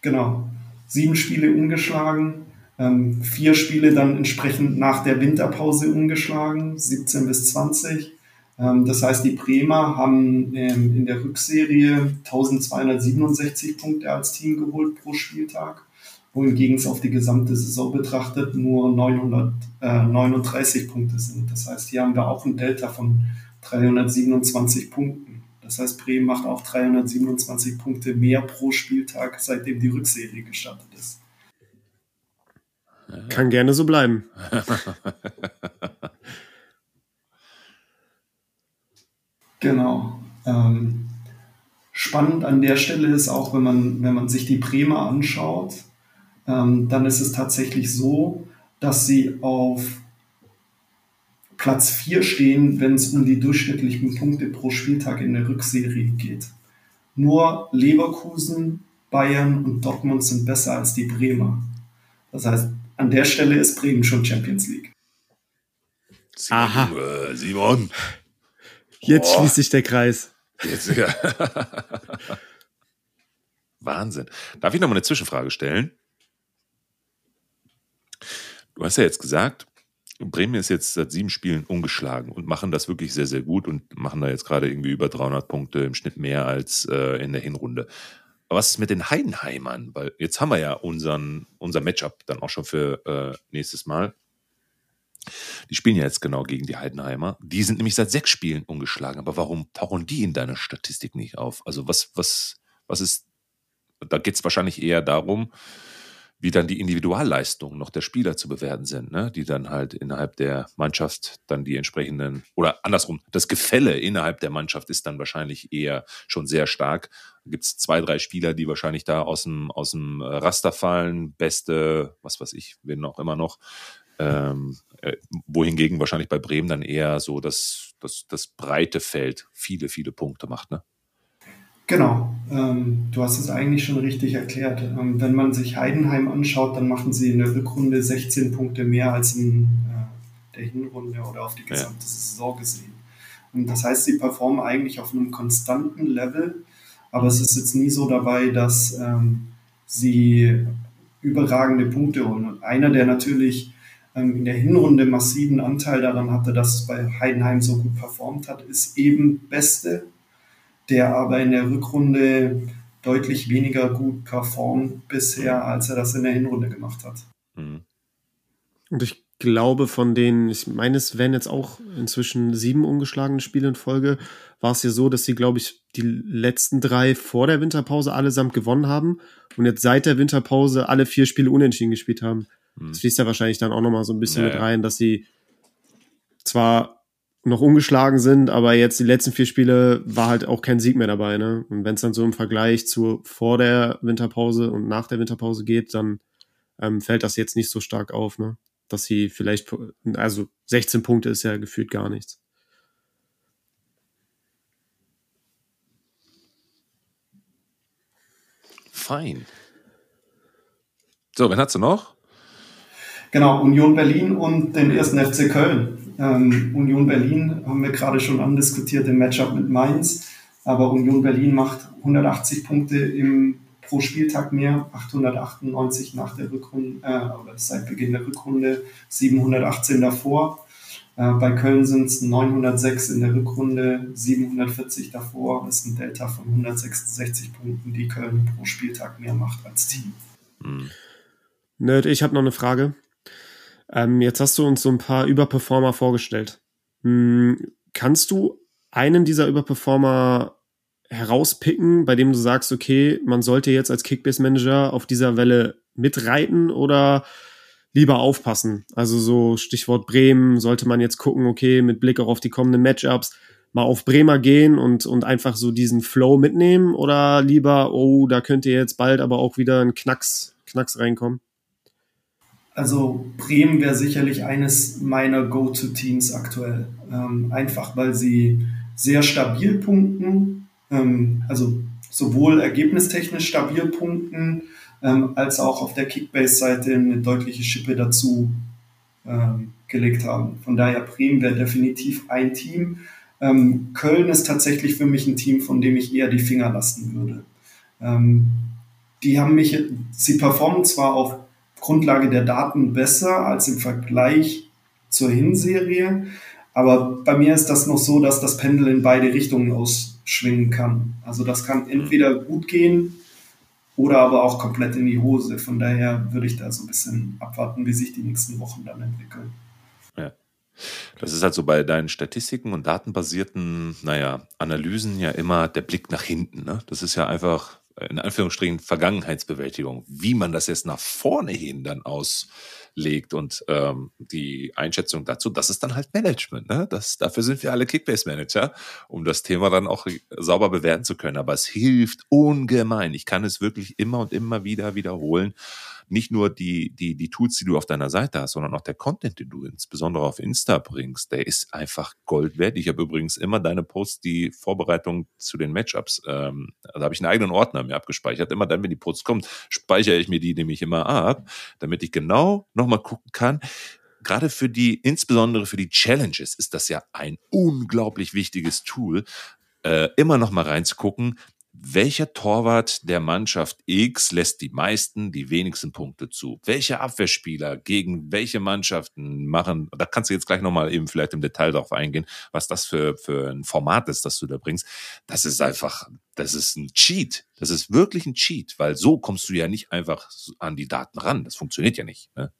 genau. Sieben Spiele ungeschlagen. Ähm, vier Spiele dann entsprechend nach der Winterpause umgeschlagen, 17 bis 20. Ähm, das heißt, die Bremer haben ähm, in der Rückserie 1267 Punkte als Team geholt pro Spieltag, wohingegen es auf die gesamte Saison betrachtet nur 939 Punkte sind. Das heißt, hier haben wir auch ein Delta von 327 Punkten. Das heißt, Bremen macht auch 327 Punkte mehr pro Spieltag, seitdem die Rückserie gestartet ist. Kann gerne so bleiben. genau. Ähm, spannend an der Stelle ist auch, wenn man, wenn man sich die Bremer anschaut, ähm, dann ist es tatsächlich so, dass sie auf Platz 4 stehen, wenn es um die durchschnittlichen Punkte pro Spieltag in der Rückserie geht. Nur Leverkusen, Bayern und Dortmund sind besser als die Bremer. Das heißt, an der Stelle ist Bremen schon Champions League. Aha. Simon. Simon. Jetzt schließt sich der Kreis. Jetzt, ja. Wahnsinn. Darf ich noch mal eine Zwischenfrage stellen? Du hast ja jetzt gesagt, Bremen ist jetzt seit sieben Spielen ungeschlagen und machen das wirklich sehr, sehr gut und machen da jetzt gerade irgendwie über 300 Punkte im Schnitt mehr als äh, in der Hinrunde. Aber was ist mit den Heidenheimern? Weil jetzt haben wir ja unseren, unser Matchup dann auch schon für äh, nächstes Mal. Die spielen ja jetzt genau gegen die Heidenheimer. Die sind nämlich seit sechs Spielen ungeschlagen. Aber warum tauchen die in deiner Statistik nicht auf? Also was, was, was ist, da geht es wahrscheinlich eher darum, wie dann die Individualleistungen noch der Spieler zu bewerten sind, ne? die dann halt innerhalb der Mannschaft dann die entsprechenden, oder andersrum, das Gefälle innerhalb der Mannschaft ist dann wahrscheinlich eher schon sehr stark. Gibt es zwei, drei Spieler, die wahrscheinlich da aus dem, aus dem Raster fallen, beste, was weiß ich, wen auch immer noch. Ähm, äh, wohingegen wahrscheinlich bei Bremen dann eher so das, das, das breite Feld viele, viele Punkte macht, ne? Genau, ähm, du hast es eigentlich schon richtig erklärt. Ähm, wenn man sich Heidenheim anschaut, dann machen sie in der Rückrunde 16 Punkte mehr als in äh, der Hinrunde oder auf die gesamte ja. Saison gesehen. Und das heißt, sie performen eigentlich auf einem konstanten Level, aber es ist jetzt nie so dabei, dass ähm, sie überragende Punkte holen. Und einer, der natürlich ähm, in der Hinrunde massiven Anteil daran hatte, dass es bei Heidenheim so gut performt hat, ist eben Beste der aber in der Rückrunde deutlich weniger gut performt bisher, als er das in der Hinrunde gemacht hat. Mhm. Und ich glaube, von den, ich meine, es wären jetzt auch inzwischen sieben ungeschlagene Spiele in Folge, war es ja so, dass sie, glaube ich, die letzten drei vor der Winterpause allesamt gewonnen haben und jetzt seit der Winterpause alle vier Spiele unentschieden gespielt haben. Mhm. Das fließt ja wahrscheinlich dann auch nochmal so ein bisschen ja, mit rein, dass sie zwar noch ungeschlagen sind, aber jetzt die letzten vier Spiele war halt auch kein Sieg mehr dabei. Ne? Und wenn es dann so im Vergleich zu vor der Winterpause und nach der Winterpause geht, dann ähm, fällt das jetzt nicht so stark auf, ne? dass sie vielleicht, also 16 Punkte ist ja gefühlt gar nichts. Fein. So, wen hast du noch? Genau, Union Berlin und den ersten FC Köln. Ähm, Union Berlin haben wir gerade schon andiskutiert im Matchup mit Mainz, aber Union Berlin macht 180 Punkte im, pro Spieltag mehr, 898 nach der Rückrunde, äh, oder seit Beginn der Rückrunde, 718 davor. Äh, bei Köln sind es 906 in der Rückrunde, 740 davor. Das ist ein Delta von 166 Punkten, die Köln pro Spieltag mehr macht als Team. Mhm. Nerd, ich habe noch eine Frage. Ähm, jetzt hast du uns so ein paar Überperformer vorgestellt. Hm, kannst du einen dieser Überperformer herauspicken, bei dem du sagst, okay, man sollte jetzt als Kickbase-Manager auf dieser Welle mitreiten oder lieber aufpassen? Also so Stichwort Bremen, sollte man jetzt gucken, okay, mit Blick auch auf die kommenden Matchups, mal auf Bremer gehen und, und einfach so diesen Flow mitnehmen oder lieber, oh, da könnte jetzt bald aber auch wieder ein Knacks, Knacks reinkommen? Also Bremen wäre sicherlich eines meiner Go-To-Teams aktuell. Ähm, einfach weil sie sehr stabil punkten, ähm, also sowohl ergebnistechnisch stabil punkten, ähm, als auch auf der Kickbase-Seite eine deutliche Schippe dazu ähm, gelegt haben. Von daher Bremen wäre definitiv ein Team. Ähm, Köln ist tatsächlich für mich ein Team, von dem ich eher die Finger lassen würde. Ähm, die haben mich, sie performen zwar auf Grundlage der Daten besser als im Vergleich zur Hinserie, aber bei mir ist das noch so, dass das Pendel in beide Richtungen ausschwingen kann. Also das kann entweder gut gehen oder aber auch komplett in die Hose. Von daher würde ich da so ein bisschen abwarten, wie sich die nächsten Wochen dann entwickeln. Ja. Das ist halt so bei deinen Statistiken und datenbasierten, naja, Analysen ja immer der Blick nach hinten. Ne? Das ist ja einfach in Anführungsstrichen Vergangenheitsbewältigung. Wie man das jetzt nach vorne hin dann auslegt und ähm, die Einschätzung dazu, das ist dann halt Management. Ne? Das, dafür sind wir alle Kickbase-Manager, um das Thema dann auch sauber bewerten zu können. Aber es hilft ungemein. Ich kann es wirklich immer und immer wieder wiederholen nicht nur die, die, die Tools, die du auf deiner Seite hast, sondern auch der Content, den du insbesondere auf Insta bringst, der ist einfach Gold wert. Ich habe übrigens immer deine Posts, die Vorbereitung zu den Matchups, ähm, da habe ich einen eigenen Ordner mir abgespeichert. Immer dann, wenn die Posts kommt, speichere ich mir die nämlich immer ab, damit ich genau nochmal gucken kann, gerade für die, insbesondere für die Challenges ist das ja ein unglaublich wichtiges Tool, äh, immer noch mal reinzugucken, welcher Torwart der Mannschaft X lässt die meisten, die wenigsten Punkte zu? Welche Abwehrspieler gegen welche Mannschaften machen? Da kannst du jetzt gleich nochmal eben vielleicht im Detail darauf eingehen, was das für, für ein Format ist, das du da bringst. Das ist einfach, das ist ein Cheat. Das ist wirklich ein Cheat, weil so kommst du ja nicht einfach an die Daten ran. Das funktioniert ja nicht. Ne?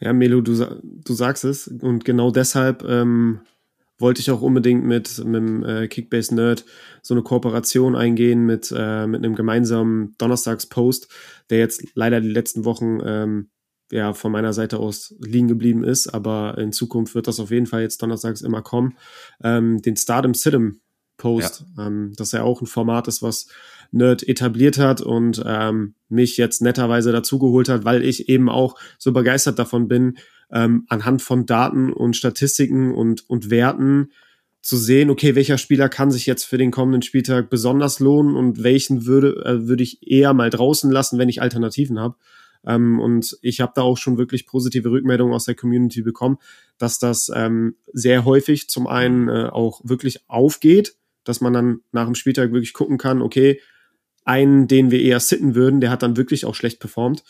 Ja, Melo, du, du sagst es. Und genau deshalb ähm, wollte ich auch unbedingt mit, mit dem äh, Kickbase Nerd so eine Kooperation eingehen mit, äh, mit einem gemeinsamen Donnerstags-Post, der jetzt leider die letzten Wochen ähm, ja von meiner Seite aus liegen geblieben ist, aber in Zukunft wird das auf jeden Fall jetzt donnerstags immer kommen. Ähm, den Stardom Sidem Post, ja. ähm, dass er auch ein Format ist, was Nerd etabliert hat und ähm, mich jetzt netterweise dazugeholt hat, weil ich eben auch so begeistert davon bin, ähm, anhand von Daten und Statistiken und, und Werten zu sehen, okay, welcher Spieler kann sich jetzt für den kommenden Spieltag besonders lohnen und welchen würde, äh, würde ich eher mal draußen lassen, wenn ich Alternativen habe. Ähm, und ich habe da auch schon wirklich positive Rückmeldungen aus der Community bekommen, dass das ähm, sehr häufig zum einen äh, auch wirklich aufgeht, dass man dann nach dem Spieltag wirklich gucken kann, okay, einen, den wir eher sitten würden, der hat dann wirklich auch schlecht performt.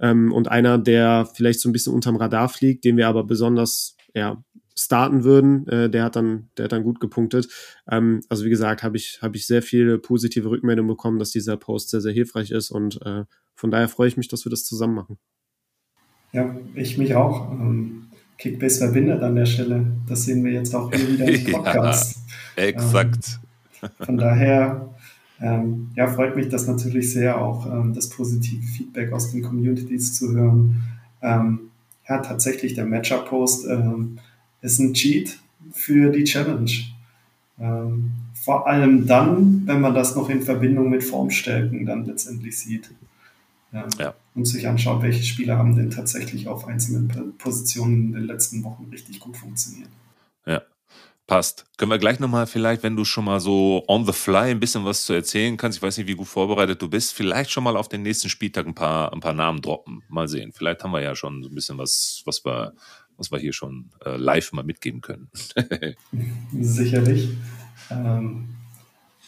Ähm, und einer, der vielleicht so ein bisschen unterm Radar fliegt, den wir aber besonders ja, starten würden, äh, der hat dann, der hat dann gut gepunktet. Ähm, also wie gesagt, habe ich, habe ich sehr viele positive Rückmeldungen bekommen, dass dieser Post sehr, sehr hilfreich ist und äh, von daher freue ich mich, dass wir das zusammen machen. Ja, ich mich auch. Ähm, Kickbase verbindet an der Stelle. Das sehen wir jetzt auch hier wieder im Podcast. ja, exakt. Ähm, von daher ähm, ja, freut mich das natürlich sehr, auch ähm, das positive Feedback aus den Communities zu hören. Ähm, ja, tatsächlich, der Matchup-Post ähm, ist ein Cheat für die Challenge. Ähm, vor allem dann, wenn man das noch in Verbindung mit Formstärken dann letztendlich sieht. Ähm, ja. Und sich anschaut, welche Spieler haben denn tatsächlich auf einzelnen Positionen in den letzten Wochen richtig gut funktioniert. Ja, Passt. Können wir gleich nochmal vielleicht, wenn du schon mal so on the fly ein bisschen was zu erzählen kannst, ich weiß nicht, wie gut vorbereitet du bist, vielleicht schon mal auf den nächsten Spieltag ein paar, ein paar Namen droppen. Mal sehen. Vielleicht haben wir ja schon so ein bisschen was, was wir, was wir hier schon äh, live mal mitgeben können. Sicherlich. Ähm,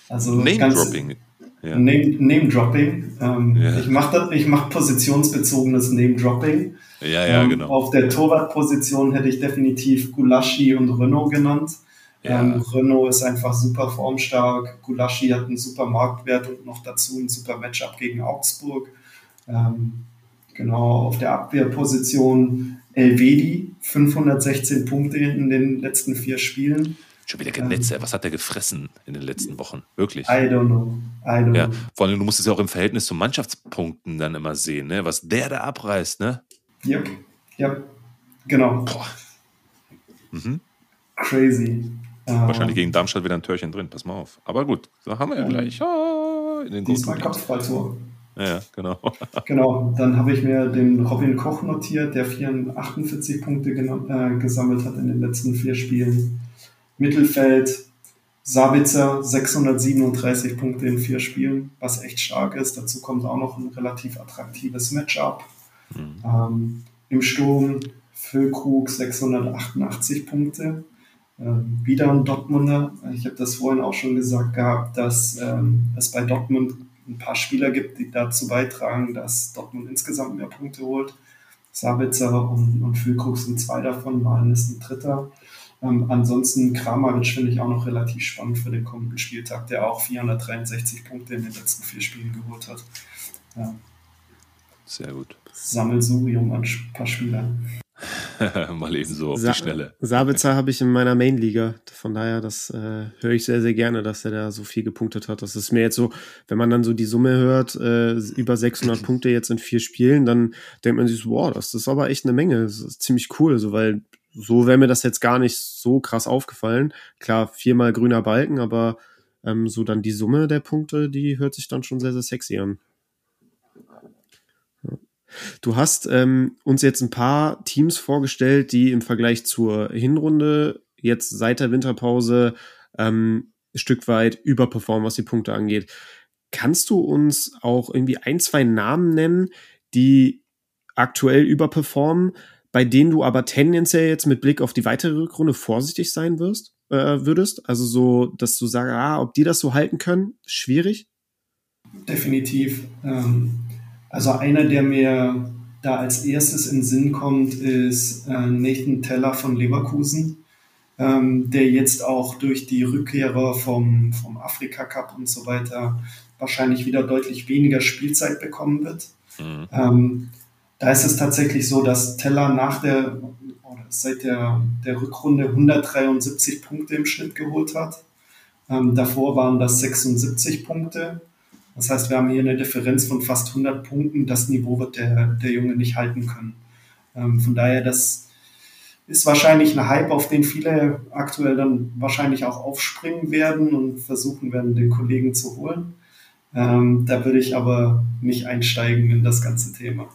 also Name-Dropping. Ja. Name-Dropping. ähm, ja. Ich mache mach positionsbezogenes Name-Dropping. Ja, ja, ähm, genau. Auf der Torwartposition hätte ich definitiv Gulaschi und Renault genannt. Ja. Ähm, Renault ist einfach super formstark. Gulaschi hat einen super Marktwert und noch dazu ein super Matchup gegen Augsburg. Ähm, genau, auf der Abwehrposition Elvedi, 516 Punkte in den letzten vier Spielen. Schon wieder genetzt, ähm, was hat er gefressen in den letzten Wochen? Wirklich. I don't know. I don't ja, know. Vor allem, du musst es ja auch im Verhältnis zu Mannschaftspunkten dann immer sehen, ne? was der da abreißt. Ne? Yep, yep, genau. Boah. Mhm. Crazy. Wahrscheinlich gegen Darmstadt wieder ein Törchen drin, pass mal auf. Aber gut, da haben wir ja gleich. Oh, in den Diesmal Kopfballtor. Ja, genau. genau, dann habe ich mir den Robin Koch notiert, der 48 Punkte äh, gesammelt hat in den letzten vier Spielen. Mittelfeld, Sabitzer 637 Punkte in vier Spielen, was echt stark ist. Dazu kommt auch noch ein relativ attraktives Matchup. Mhm. Ähm, Im Sturm Füllkrug 688 Punkte ähm, wieder ein Dortmunder. Ich habe das vorhin auch schon gesagt gehabt, dass ähm, es bei Dortmund ein paar Spieler gibt, die dazu beitragen, dass Dortmund insgesamt mehr Punkte holt. Sabitzer und, und Füllkrug sind zwei davon, Malen ist ein dritter. Ähm, ansonsten Kramaric finde ich auch noch relativ spannend für den kommenden Spieltag, der auch 463 Punkte in den letzten vier Spielen geholt hat. Ja. Sehr gut. Sammelsurium an ein paar Spielern. Mal eben so auf Sa die Schnelle. Sabitzer habe ich in meiner Main-Liga. Von daher, das äh, höre ich sehr, sehr gerne, dass er da so viel gepunktet hat. Das ist mir jetzt so, wenn man dann so die Summe hört, äh, über 600 Punkte jetzt in vier Spielen, dann denkt man sich so, wow, das ist aber echt eine Menge. Das ist ziemlich cool, so, weil so wäre mir das jetzt gar nicht so krass aufgefallen. Klar, viermal grüner Balken, aber ähm, so dann die Summe der Punkte, die hört sich dann schon sehr, sehr sexy an. Du hast ähm, uns jetzt ein paar Teams vorgestellt, die im Vergleich zur Hinrunde jetzt seit der Winterpause ähm, ein Stück weit überperformen, was die Punkte angeht. Kannst du uns auch irgendwie ein, zwei Namen nennen, die aktuell überperformen, bei denen du aber tendenziell jetzt mit Blick auf die weitere Rückrunde vorsichtig sein wirst, äh, würdest? Also so, dass du sagst, ah, ob die das so halten können, schwierig? Definitiv. Ähm, also einer, der mir da als erstes in den Sinn kommt, ist äh, Nathan Teller von Leverkusen, ähm, der jetzt auch durch die Rückkehrer vom, vom Afrika Cup und so weiter wahrscheinlich wieder deutlich weniger Spielzeit bekommen wird. Mhm. Ähm, da ist es tatsächlich so, dass Teller nach der oder seit der, der Rückrunde 173 Punkte im Schnitt geholt hat. Ähm, davor waren das 76 Punkte. Das heißt, wir haben hier eine Differenz von fast 100 Punkten. Das Niveau wird der, der Junge nicht halten können. Ähm, von daher, das ist wahrscheinlich ein Hype, auf den viele aktuell dann wahrscheinlich auch aufspringen werden und versuchen werden, den Kollegen zu holen. Ähm, da würde ich aber nicht einsteigen in das ganze Thema.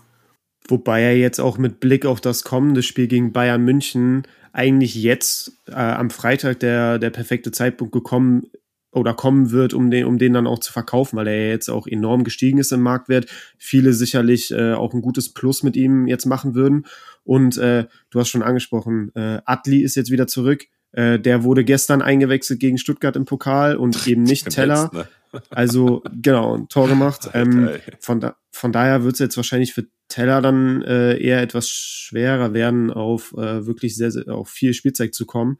Wobei er jetzt auch mit Blick auf das kommende Spiel gegen Bayern München eigentlich jetzt äh, am Freitag der, der perfekte Zeitpunkt gekommen oder kommen wird, um den, um den dann auch zu verkaufen, weil er ja jetzt auch enorm gestiegen ist im Marktwert. Viele sicherlich äh, auch ein gutes Plus mit ihm jetzt machen würden. Und äh, du hast schon angesprochen, äh, Atli ist jetzt wieder zurück. Äh, der wurde gestern eingewechselt gegen Stuttgart im Pokal und eben nicht Teller. Ne? Also genau, ein Tor gemacht. Ähm, von, da, von daher wird es jetzt wahrscheinlich für Teller dann äh, eher etwas schwerer werden, auf äh, wirklich sehr, sehr auf viel Spielzeit zu kommen.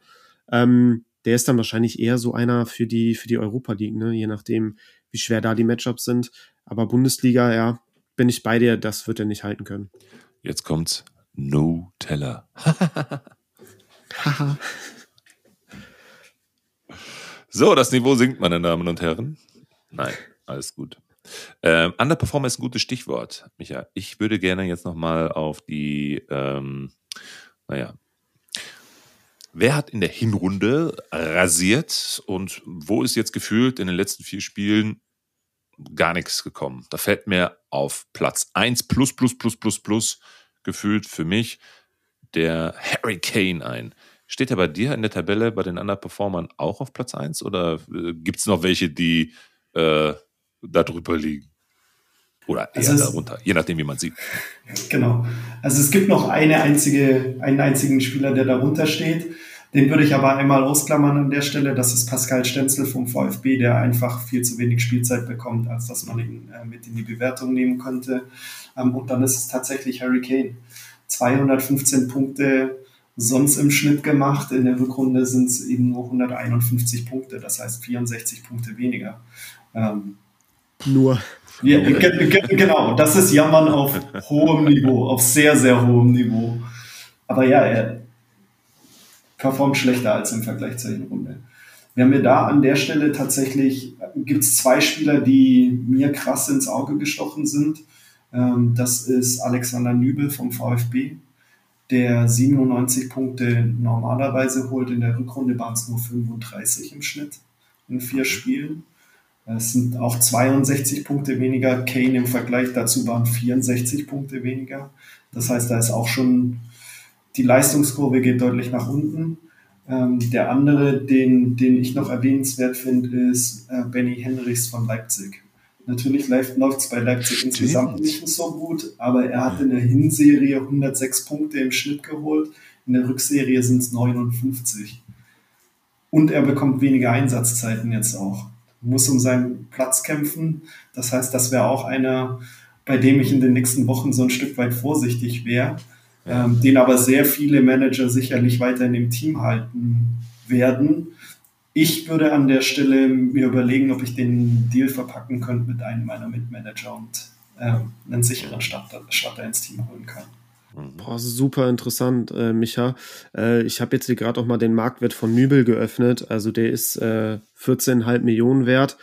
Ähm, der ist dann wahrscheinlich eher so einer für die, für die Europa League, ne? je nachdem, wie schwer da die Matchups sind. Aber Bundesliga, ja, bin ich bei dir, das wird er nicht halten können. Jetzt kommt's. No Teller. so, das Niveau sinkt, meine Damen und Herren. Nein, alles gut. Ähm, Underperformer ist ein gutes Stichwort, Micha. Ich würde gerne jetzt nochmal auf die, ähm, naja, Wer hat in der Hinrunde rasiert und wo ist jetzt gefühlt in den letzten vier Spielen gar nichts gekommen? Da fällt mir auf Platz 1 plus plus plus plus plus gefühlt für mich der Harry Kane ein. Steht er bei dir in der Tabelle bei den anderen Performern auch auf Platz 1 oder äh, gibt es noch welche, die äh, da drüber liegen? Oder eher also darunter, je nachdem, wie man sieht. Genau. Also es gibt noch eine einzige, einen einzigen Spieler, der darunter steht. Den würde ich aber einmal ausklammern an der Stelle. Das ist Pascal Stenzel vom VfB, der einfach viel zu wenig Spielzeit bekommt, als dass man ihn äh, mit in die Bewertung nehmen könnte. Ähm, und dann ist es tatsächlich Harry Kane. 215 Punkte sonst im Schnitt gemacht. In der Rückrunde sind es eben nur 151 Punkte, das heißt 64 Punkte weniger. Ähm, nur. Ja, genau, das ist Jammern auf hohem Niveau, auf sehr, sehr hohem Niveau. Aber ja, er performt schlechter als im Vergleich zur Hinrunde. Wir haben mir da an der Stelle tatsächlich, gibt es zwei Spieler, die mir krass ins Auge gestochen sind. Ähm, das ist Alexander Nübel vom VfB, der 97 Punkte normalerweise holt. In der Rückrunde waren es nur 35 im Schnitt in vier Spielen. Es sind auch 62 Punkte weniger. Kane im Vergleich dazu waren 64 Punkte weniger. Das heißt, da ist auch schon die Leistungskurve geht deutlich nach unten. Ähm, der andere, den, den ich noch erwähnenswert finde, ist äh, Benny Henrichs von Leipzig. Natürlich läuft es bei Leipzig Stimmt. insgesamt nicht so gut, aber er hat in der Hinserie 106 Punkte im Schnitt geholt. In der Rückserie sind es 59. und er bekommt weniger Einsatzzeiten jetzt auch. Muss um seinen Platz kämpfen. Das heißt, das wäre auch einer, bei dem ich in den nächsten Wochen so ein Stück weit vorsichtig wäre, ähm, den aber sehr viele Manager sicherlich weiter in dem Team halten werden. Ich würde an der Stelle mir überlegen, ob ich den Deal verpacken könnte mit einem meiner Mitmanager und äh, einen sicheren Starter, Starter ins Team holen kann. Mhm. Boah, super interessant, äh, Micha. Äh, ich habe jetzt hier gerade auch mal den Marktwert von Nübel geöffnet. Also der ist äh, 14,5 Millionen wert.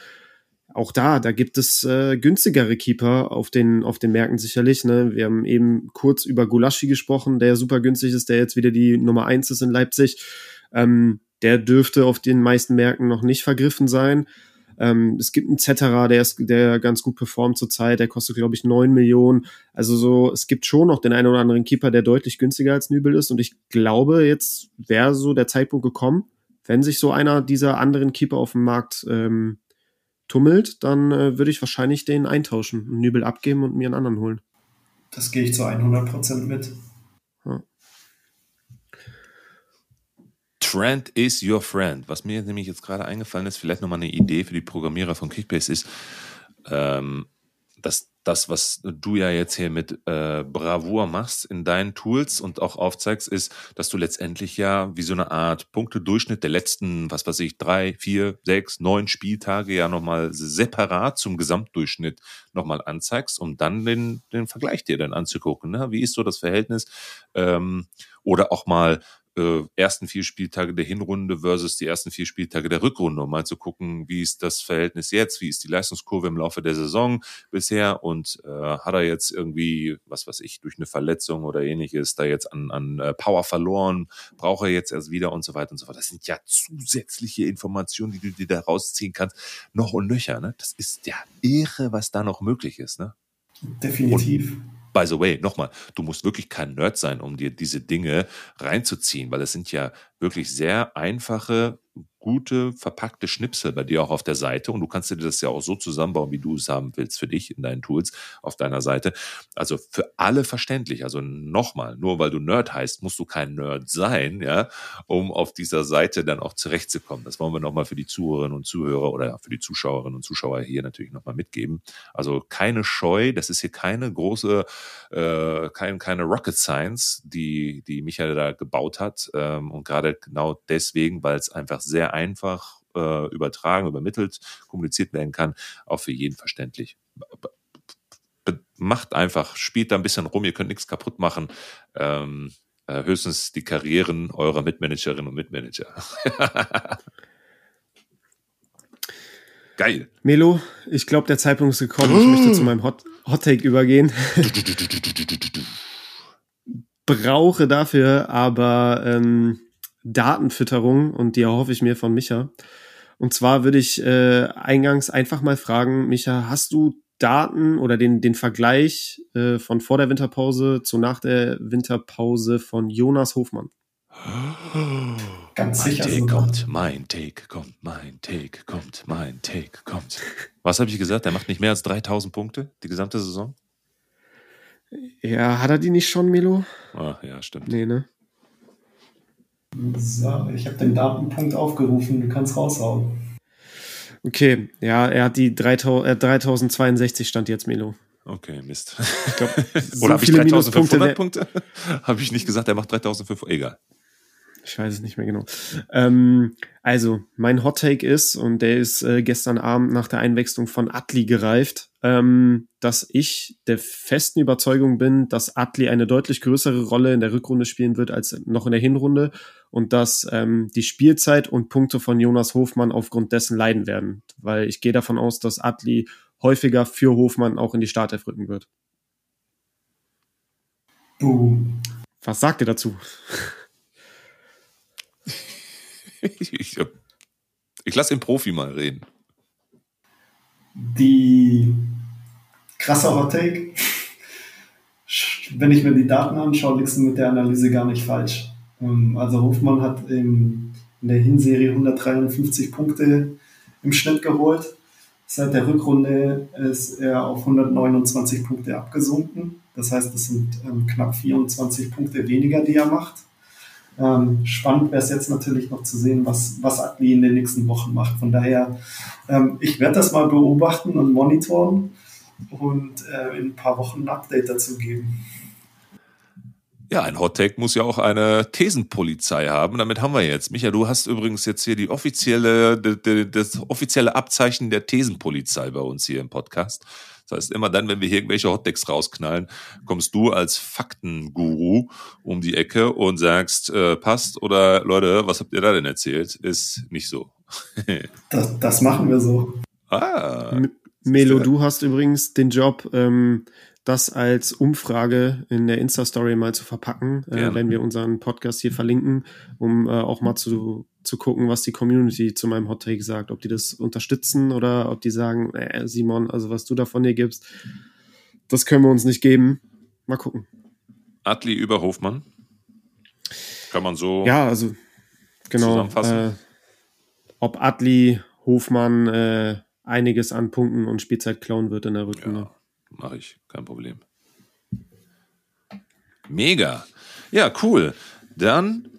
Auch da, da gibt es äh, günstigere Keeper auf den, auf den Märkten sicherlich. Ne? Wir haben eben kurz über Gulaschi gesprochen, der super günstig ist, der jetzt wieder die Nummer eins ist in Leipzig. Ähm, der dürfte auf den meisten Märkten noch nicht vergriffen sein. Ähm, es gibt einen Zetterer, der ist, der ganz gut performt zurzeit, der kostet, glaube ich, neun Millionen. Also so, es gibt schon noch den einen oder anderen Keeper, der deutlich günstiger als Nübel ist. Und ich glaube, jetzt wäre so der Zeitpunkt gekommen, wenn sich so einer dieser anderen Keeper auf dem Markt ähm, tummelt, dann äh, würde ich wahrscheinlich den eintauschen, Nübel abgeben und mir einen anderen holen. Das gehe ich zu 100% mit. Trend is your friend. Was mir nämlich jetzt gerade eingefallen ist, vielleicht nochmal eine Idee für die Programmierer von Kickbase ist, ähm, dass das, was du ja jetzt hier mit äh, Bravour machst in deinen Tools und auch aufzeigst, ist, dass du letztendlich ja wie so eine Art Punktedurchschnitt der letzten, was weiß ich, drei, vier, sechs, neun Spieltage ja nochmal separat zum Gesamtdurchschnitt nochmal anzeigst, um dann den, den Vergleich dir dann anzugucken. Ne? Wie ist so das Verhältnis? Ähm, oder auch mal äh, ersten vier Spieltage der Hinrunde versus die ersten vier Spieltage der Rückrunde, um mal zu gucken, wie ist das Verhältnis jetzt, wie ist die Leistungskurve im Laufe der Saison bisher und äh, hat er jetzt irgendwie, was weiß ich, durch eine Verletzung oder ähnliches da jetzt an, an äh, Power verloren, braucht er jetzt erst wieder und so weiter und so fort. Das sind ja zusätzliche Informationen, die du dir da rausziehen kannst, noch und nöcher. Ne? Das ist ja irre, was da noch möglich ist. Ne? Definitiv. Und By the way, nochmal, du musst wirklich kein Nerd sein, um dir diese Dinge reinzuziehen, weil es sind ja wirklich sehr einfache gute, verpackte Schnipsel bei dir auch auf der Seite und du kannst dir das ja auch so zusammenbauen, wie du es haben willst für dich in deinen Tools auf deiner Seite. Also für alle verständlich. Also nochmal, nur weil du Nerd heißt, musst du kein Nerd sein, ja, um auf dieser Seite dann auch zurechtzukommen. Das wollen wir nochmal für die Zuhörerinnen und Zuhörer oder für die Zuschauerinnen und Zuschauer hier natürlich nochmal mitgeben. Also keine Scheu, das ist hier keine große, äh, kein, keine Rocket Science, die, die Michael da gebaut hat. Ähm, und gerade genau deswegen, weil es einfach sehr einfach äh, übertragen, übermittelt, kommuniziert werden kann, auch für jeden verständlich. Macht einfach, spielt da ein bisschen rum, ihr könnt nichts kaputt machen. Ähm, äh, höchstens die Karrieren eurer Mitmanagerinnen und Mitmanager. Geil. Melo, ich glaube, der Zeitpunkt ist gekommen. Ich möchte zu meinem Hot, Hot Take übergehen. Brauche dafür aber ähm, Datenfütterung und die erhoffe ich mir von Micha. Und zwar würde ich äh, eingangs einfach mal fragen, Micha, hast du Daten oder den, den Vergleich äh, von vor der Winterpause zu nach der Winterpause von Jonas Hofmann? Ganz sicher. Mein Take kommt, mein Take kommt, mein Take kommt, mein Take kommt. Was habe ich gesagt? Er macht nicht mehr als 3000 Punkte die gesamte Saison? Ja, hat er die nicht schon, Milo? Ah, ja, stimmt. Nee, ne? So, ich habe den Datenpunkt aufgerufen, du kannst raushauen. Okay, ja, er hat die 3000, äh, 3062 stand jetzt, Melo. Okay, Mist. Ich glaub, so Oder habe ich 3500 Punkte? habe ich nicht gesagt, er macht 3500, egal. Ich weiß es nicht mehr genau. Ähm, also, mein Hot Take ist, und der ist äh, gestern Abend nach der Einwechslung von Atli gereift, ähm, dass ich der festen Überzeugung bin, dass Atli eine deutlich größere Rolle in der Rückrunde spielen wird als noch in der Hinrunde und dass ähm, die Spielzeit und Punkte von Jonas Hofmann aufgrund dessen leiden werden. Weil ich gehe davon aus, dass Atli häufiger für Hofmann auch in die Startelf rücken wird. Boom. Was sagt ihr dazu? ich, ich lasse den Profi mal reden. Die krasse Hot Take. Wenn ich mir die Daten anschaue, liegst du mit der Analyse gar nicht falsch. Ähm, also Hofmann hat in der Hinserie 153 Punkte im Schnitt geholt. Seit der Rückrunde ist er auf 129 Punkte abgesunken. Das heißt, es sind ähm, knapp 24 Punkte weniger, die er macht. Ähm, spannend wäre es jetzt natürlich noch zu sehen, was, was Atli in den nächsten Wochen macht. Von daher, ähm, ich werde das mal beobachten und monitoren und äh, in ein paar Wochen ein Update dazu geben. Ja, ein Hottake muss ja auch eine Thesenpolizei haben. Damit haben wir jetzt. Micha, du hast übrigens jetzt hier die offizielle, das offizielle Abzeichen der Thesenpolizei bei uns hier im Podcast. Das heißt, immer dann, wenn wir hier irgendwelche Hottakes rausknallen, kommst du als Faktenguru um die Ecke und sagst, äh, passt oder Leute, was habt ihr da denn erzählt? Ist nicht so. das, das machen wir so. Ah. Melo, du hast übrigens den Job, ähm, das als Umfrage in der Insta-Story mal zu verpacken, äh, wenn wir unseren Podcast hier verlinken, um äh, auch mal zu, zu gucken, was die Community zu meinem Hot Take sagt, ob die das unterstützen oder ob die sagen, äh, Simon, also was du da von dir gibst, das können wir uns nicht geben. Mal gucken. Atli über Hofmann. Kann man so ja, also, genau, zusammenfassen. Äh, ob Atli Hofmann äh, einiges an Punkten und Spielzeit klauen wird in der Rückrunde. Ja mache ich, kein Problem. Mega. Ja, cool. Dann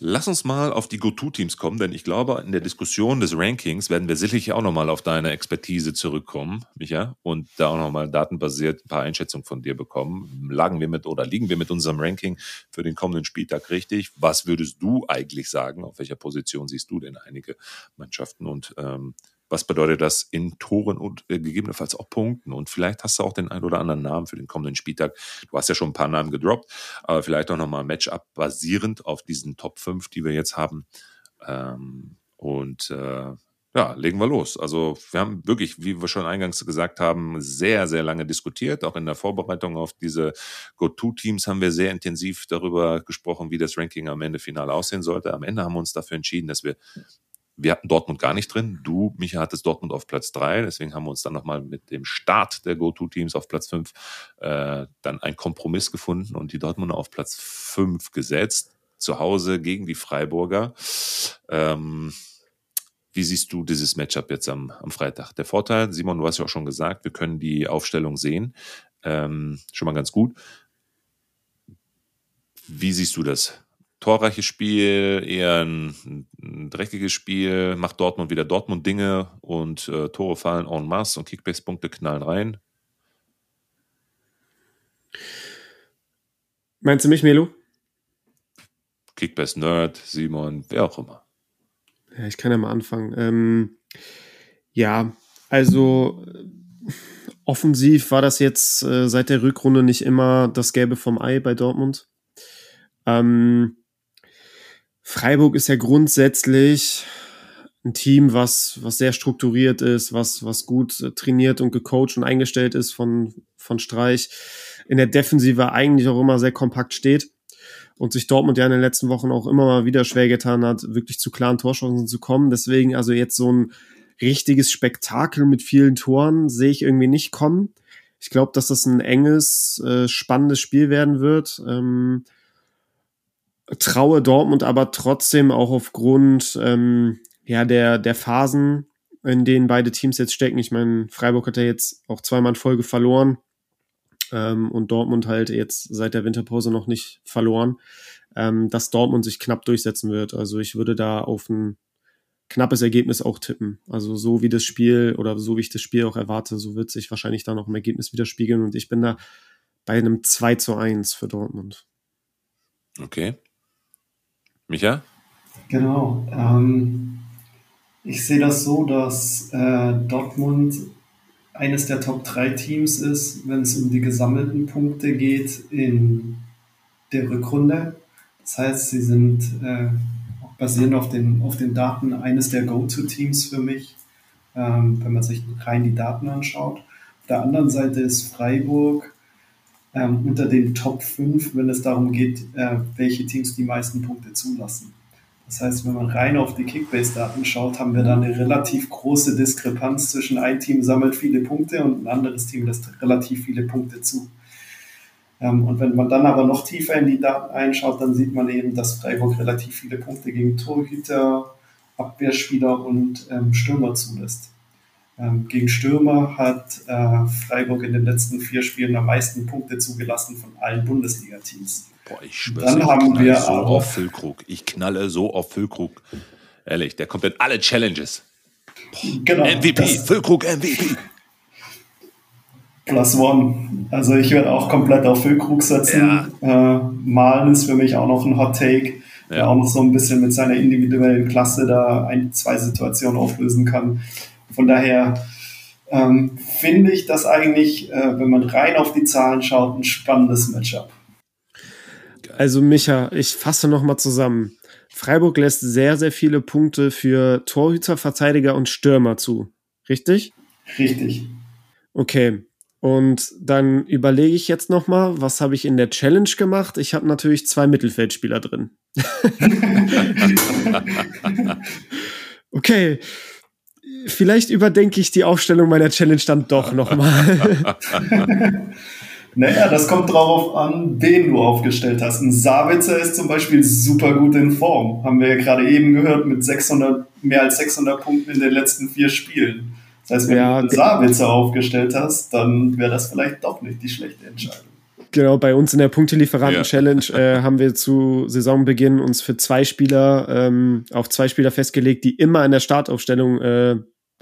lass uns mal auf die Go-To-Teams kommen, denn ich glaube, in der Diskussion des Rankings werden wir sicherlich auch nochmal auf deine Expertise zurückkommen, Micha, und da auch nochmal datenbasiert ein paar Einschätzungen von dir bekommen. Lagen wir mit oder liegen wir mit unserem Ranking für den kommenden Spieltag richtig? Was würdest du eigentlich sagen? Auf welcher Position siehst du denn einige Mannschaften? Und ähm, was bedeutet das in Toren und äh, gegebenenfalls auch Punkten? Und vielleicht hast du auch den ein oder anderen Namen für den kommenden Spieltag. Du hast ja schon ein paar Namen gedroppt, aber vielleicht auch nochmal Matchup basierend auf diesen Top 5, die wir jetzt haben. Ähm, und äh, ja, legen wir los. Also wir haben wirklich, wie wir schon eingangs gesagt haben, sehr, sehr lange diskutiert. Auch in der Vorbereitung auf diese Go-To-Teams haben wir sehr intensiv darüber gesprochen, wie das Ranking am Ende final aussehen sollte. Am Ende haben wir uns dafür entschieden, dass wir wir hatten Dortmund gar nicht drin. Du, Micha, hattest Dortmund auf Platz drei. Deswegen haben wir uns dann nochmal mit dem Start der Go-To-Teams auf Platz fünf äh, dann einen Kompromiss gefunden und die Dortmunder auf Platz fünf gesetzt. Zu Hause gegen die Freiburger. Ähm, wie siehst du dieses Matchup jetzt am, am Freitag? Der Vorteil, Simon, du hast ja auch schon gesagt, wir können die Aufstellung sehen. Ähm, schon mal ganz gut. Wie siehst du das? Torreiches Spiel, eher ein, ein, dreckiges Spiel, macht Dortmund wieder Dortmund-Dinge und äh, Tore fallen en masse und Kickbase-Punkte knallen rein. Meinst du mich, Melo? Kickbase-Nerd, Simon, wer auch immer. Ja, ich kann ja mal anfangen. Ähm, ja, also offensiv war das jetzt äh, seit der Rückrunde nicht immer das Gelbe vom Ei bei Dortmund. Ähm, Freiburg ist ja grundsätzlich ein Team, was, was sehr strukturiert ist, was, was gut trainiert und gecoacht und eingestellt ist von, von Streich. In der Defensive eigentlich auch immer sehr kompakt steht und sich Dortmund ja in den letzten Wochen auch immer mal wieder schwer getan hat, wirklich zu klaren Torchancen zu kommen. Deswegen also jetzt so ein richtiges Spektakel mit vielen Toren sehe ich irgendwie nicht kommen. Ich glaube, dass das ein enges, äh, spannendes Spiel werden wird. Ähm, traue Dortmund aber trotzdem auch aufgrund ähm, ja, der, der Phasen, in denen beide Teams jetzt stecken. Ich meine, Freiburg hat ja jetzt auch zweimal in Folge verloren ähm, und Dortmund halt jetzt seit der Winterpause noch nicht verloren, ähm, dass Dortmund sich knapp durchsetzen wird. Also ich würde da auf ein knappes Ergebnis auch tippen. Also so wie das Spiel oder so wie ich das Spiel auch erwarte, so wird sich wahrscheinlich da noch im Ergebnis widerspiegeln und ich bin da bei einem 2 zu 1 für Dortmund. Okay. Micha? Genau. Ähm, ich sehe das so, dass äh, Dortmund eines der Top 3 Teams ist, wenn es um die gesammelten Punkte geht in der Rückrunde. Das heißt, sie sind äh, basierend auf den, auf den Daten eines der Go-To-Teams für mich, ähm, wenn man sich rein die Daten anschaut. Auf der anderen Seite ist Freiburg ähm, unter den Top 5, wenn es darum geht, äh, welche Teams die meisten Punkte zulassen. Das heißt, wenn man rein auf die Kickbase-Daten schaut, haben wir da eine relativ große Diskrepanz zwischen ein Team sammelt viele Punkte und ein anderes Team lässt relativ viele Punkte zu. Ähm, und wenn man dann aber noch tiefer in die Daten einschaut, dann sieht man eben, dass Freiburg relativ viele Punkte gegen Torhüter, Abwehrspieler und ähm, Stürmer zulässt. Ähm, gegen Stürmer hat äh, Freiburg in den letzten vier Spielen am meisten Punkte zugelassen von allen Bundesliga-Teams. Boah, ich schwöre, Dann haben wir so aber, auf Füllkrug. Ich knalle so auf Füllkrug. Ehrlich, der kommt in alle Challenges. Boah, genau, MVP, Füllkrug MVP. Plus One. Also ich werde auch komplett auf Füllkrug setzen. Ja. Äh, Malen ist für mich auch noch ein Hot Take, ja. der auch noch so ein bisschen mit seiner individuellen Klasse da ein, zwei Situationen auflösen kann. Von daher ähm, finde ich das eigentlich, äh, wenn man rein auf die Zahlen schaut, ein spannendes Matchup. Also Micha, ich fasse nochmal zusammen. Freiburg lässt sehr, sehr viele Punkte für Torhüter, Verteidiger und Stürmer zu. Richtig? Richtig. Okay. Und dann überlege ich jetzt nochmal, was habe ich in der Challenge gemacht? Ich habe natürlich zwei Mittelfeldspieler drin. okay. Vielleicht überdenke ich die Aufstellung meiner Challenge dann doch nochmal. Naja, das kommt darauf an, wen du aufgestellt hast. Ein Sabitzer ist zum Beispiel super gut in Form. Haben wir ja gerade eben gehört mit 600, mehr als 600 Punkten in den letzten vier Spielen. Das heißt, wenn ja, du einen Sabitzer aufgestellt hast, dann wäre das vielleicht doch nicht die schlechte Entscheidung. Genau, bei uns in der Punktelieferanten-Challenge ja. äh, haben wir zu Saisonbeginn uns für zwei Spieler ähm, auf zwei Spieler festgelegt, die immer in der Startaufstellung äh,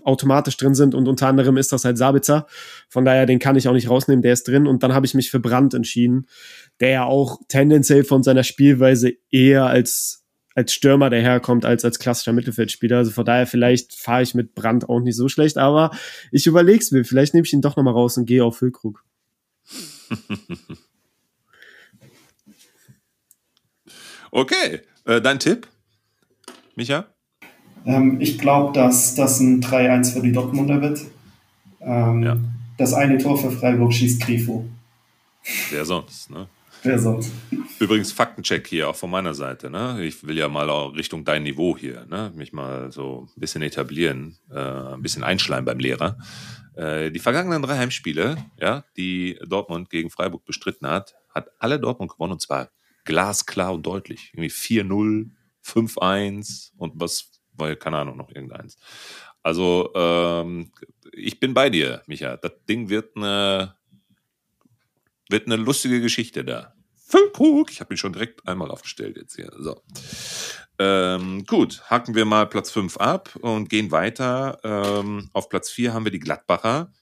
automatisch drin sind und unter anderem ist das halt Sabitzer. Von daher, den kann ich auch nicht rausnehmen, der ist drin und dann habe ich mich für Brandt entschieden, der ja auch tendenziell von seiner Spielweise eher als als Stürmer daherkommt als als klassischer Mittelfeldspieler. Also von daher vielleicht fahre ich mit Brandt auch nicht so schlecht, aber ich überleg's mir, vielleicht nehme ich ihn doch nochmal raus und gehe auf Füllkrug. okay, äh, dein Tipp, Micha? Ähm, ich glaube, dass das ein 3-1 für die Dortmunder wird. Ähm, ja. Das eine Tor für Freiburg schießt Grifo. Wer sonst, ne? Wer sonst? Übrigens Faktencheck hier auch von meiner Seite. Ne? Ich will ja mal auch Richtung dein Niveau hier, ne? mich mal so ein bisschen etablieren, äh, ein bisschen einschleimen beim Lehrer. Äh, die vergangenen drei Heimspiele, ja, die Dortmund gegen Freiburg bestritten hat, hat alle Dortmund gewonnen und zwar glasklar und deutlich. Irgendwie 4-0, 5-1 und was weil, keine Ahnung, noch irgendeins. Also, ähm, ich bin bei dir, Micha. Das Ding wird eine, wird eine lustige Geschichte da. Füllkrug, ich habe ihn schon direkt einmal aufgestellt jetzt hier. So. Ähm, gut, hacken wir mal Platz 5 ab und gehen weiter. Ähm, auf Platz 4 haben wir die Gladbacher.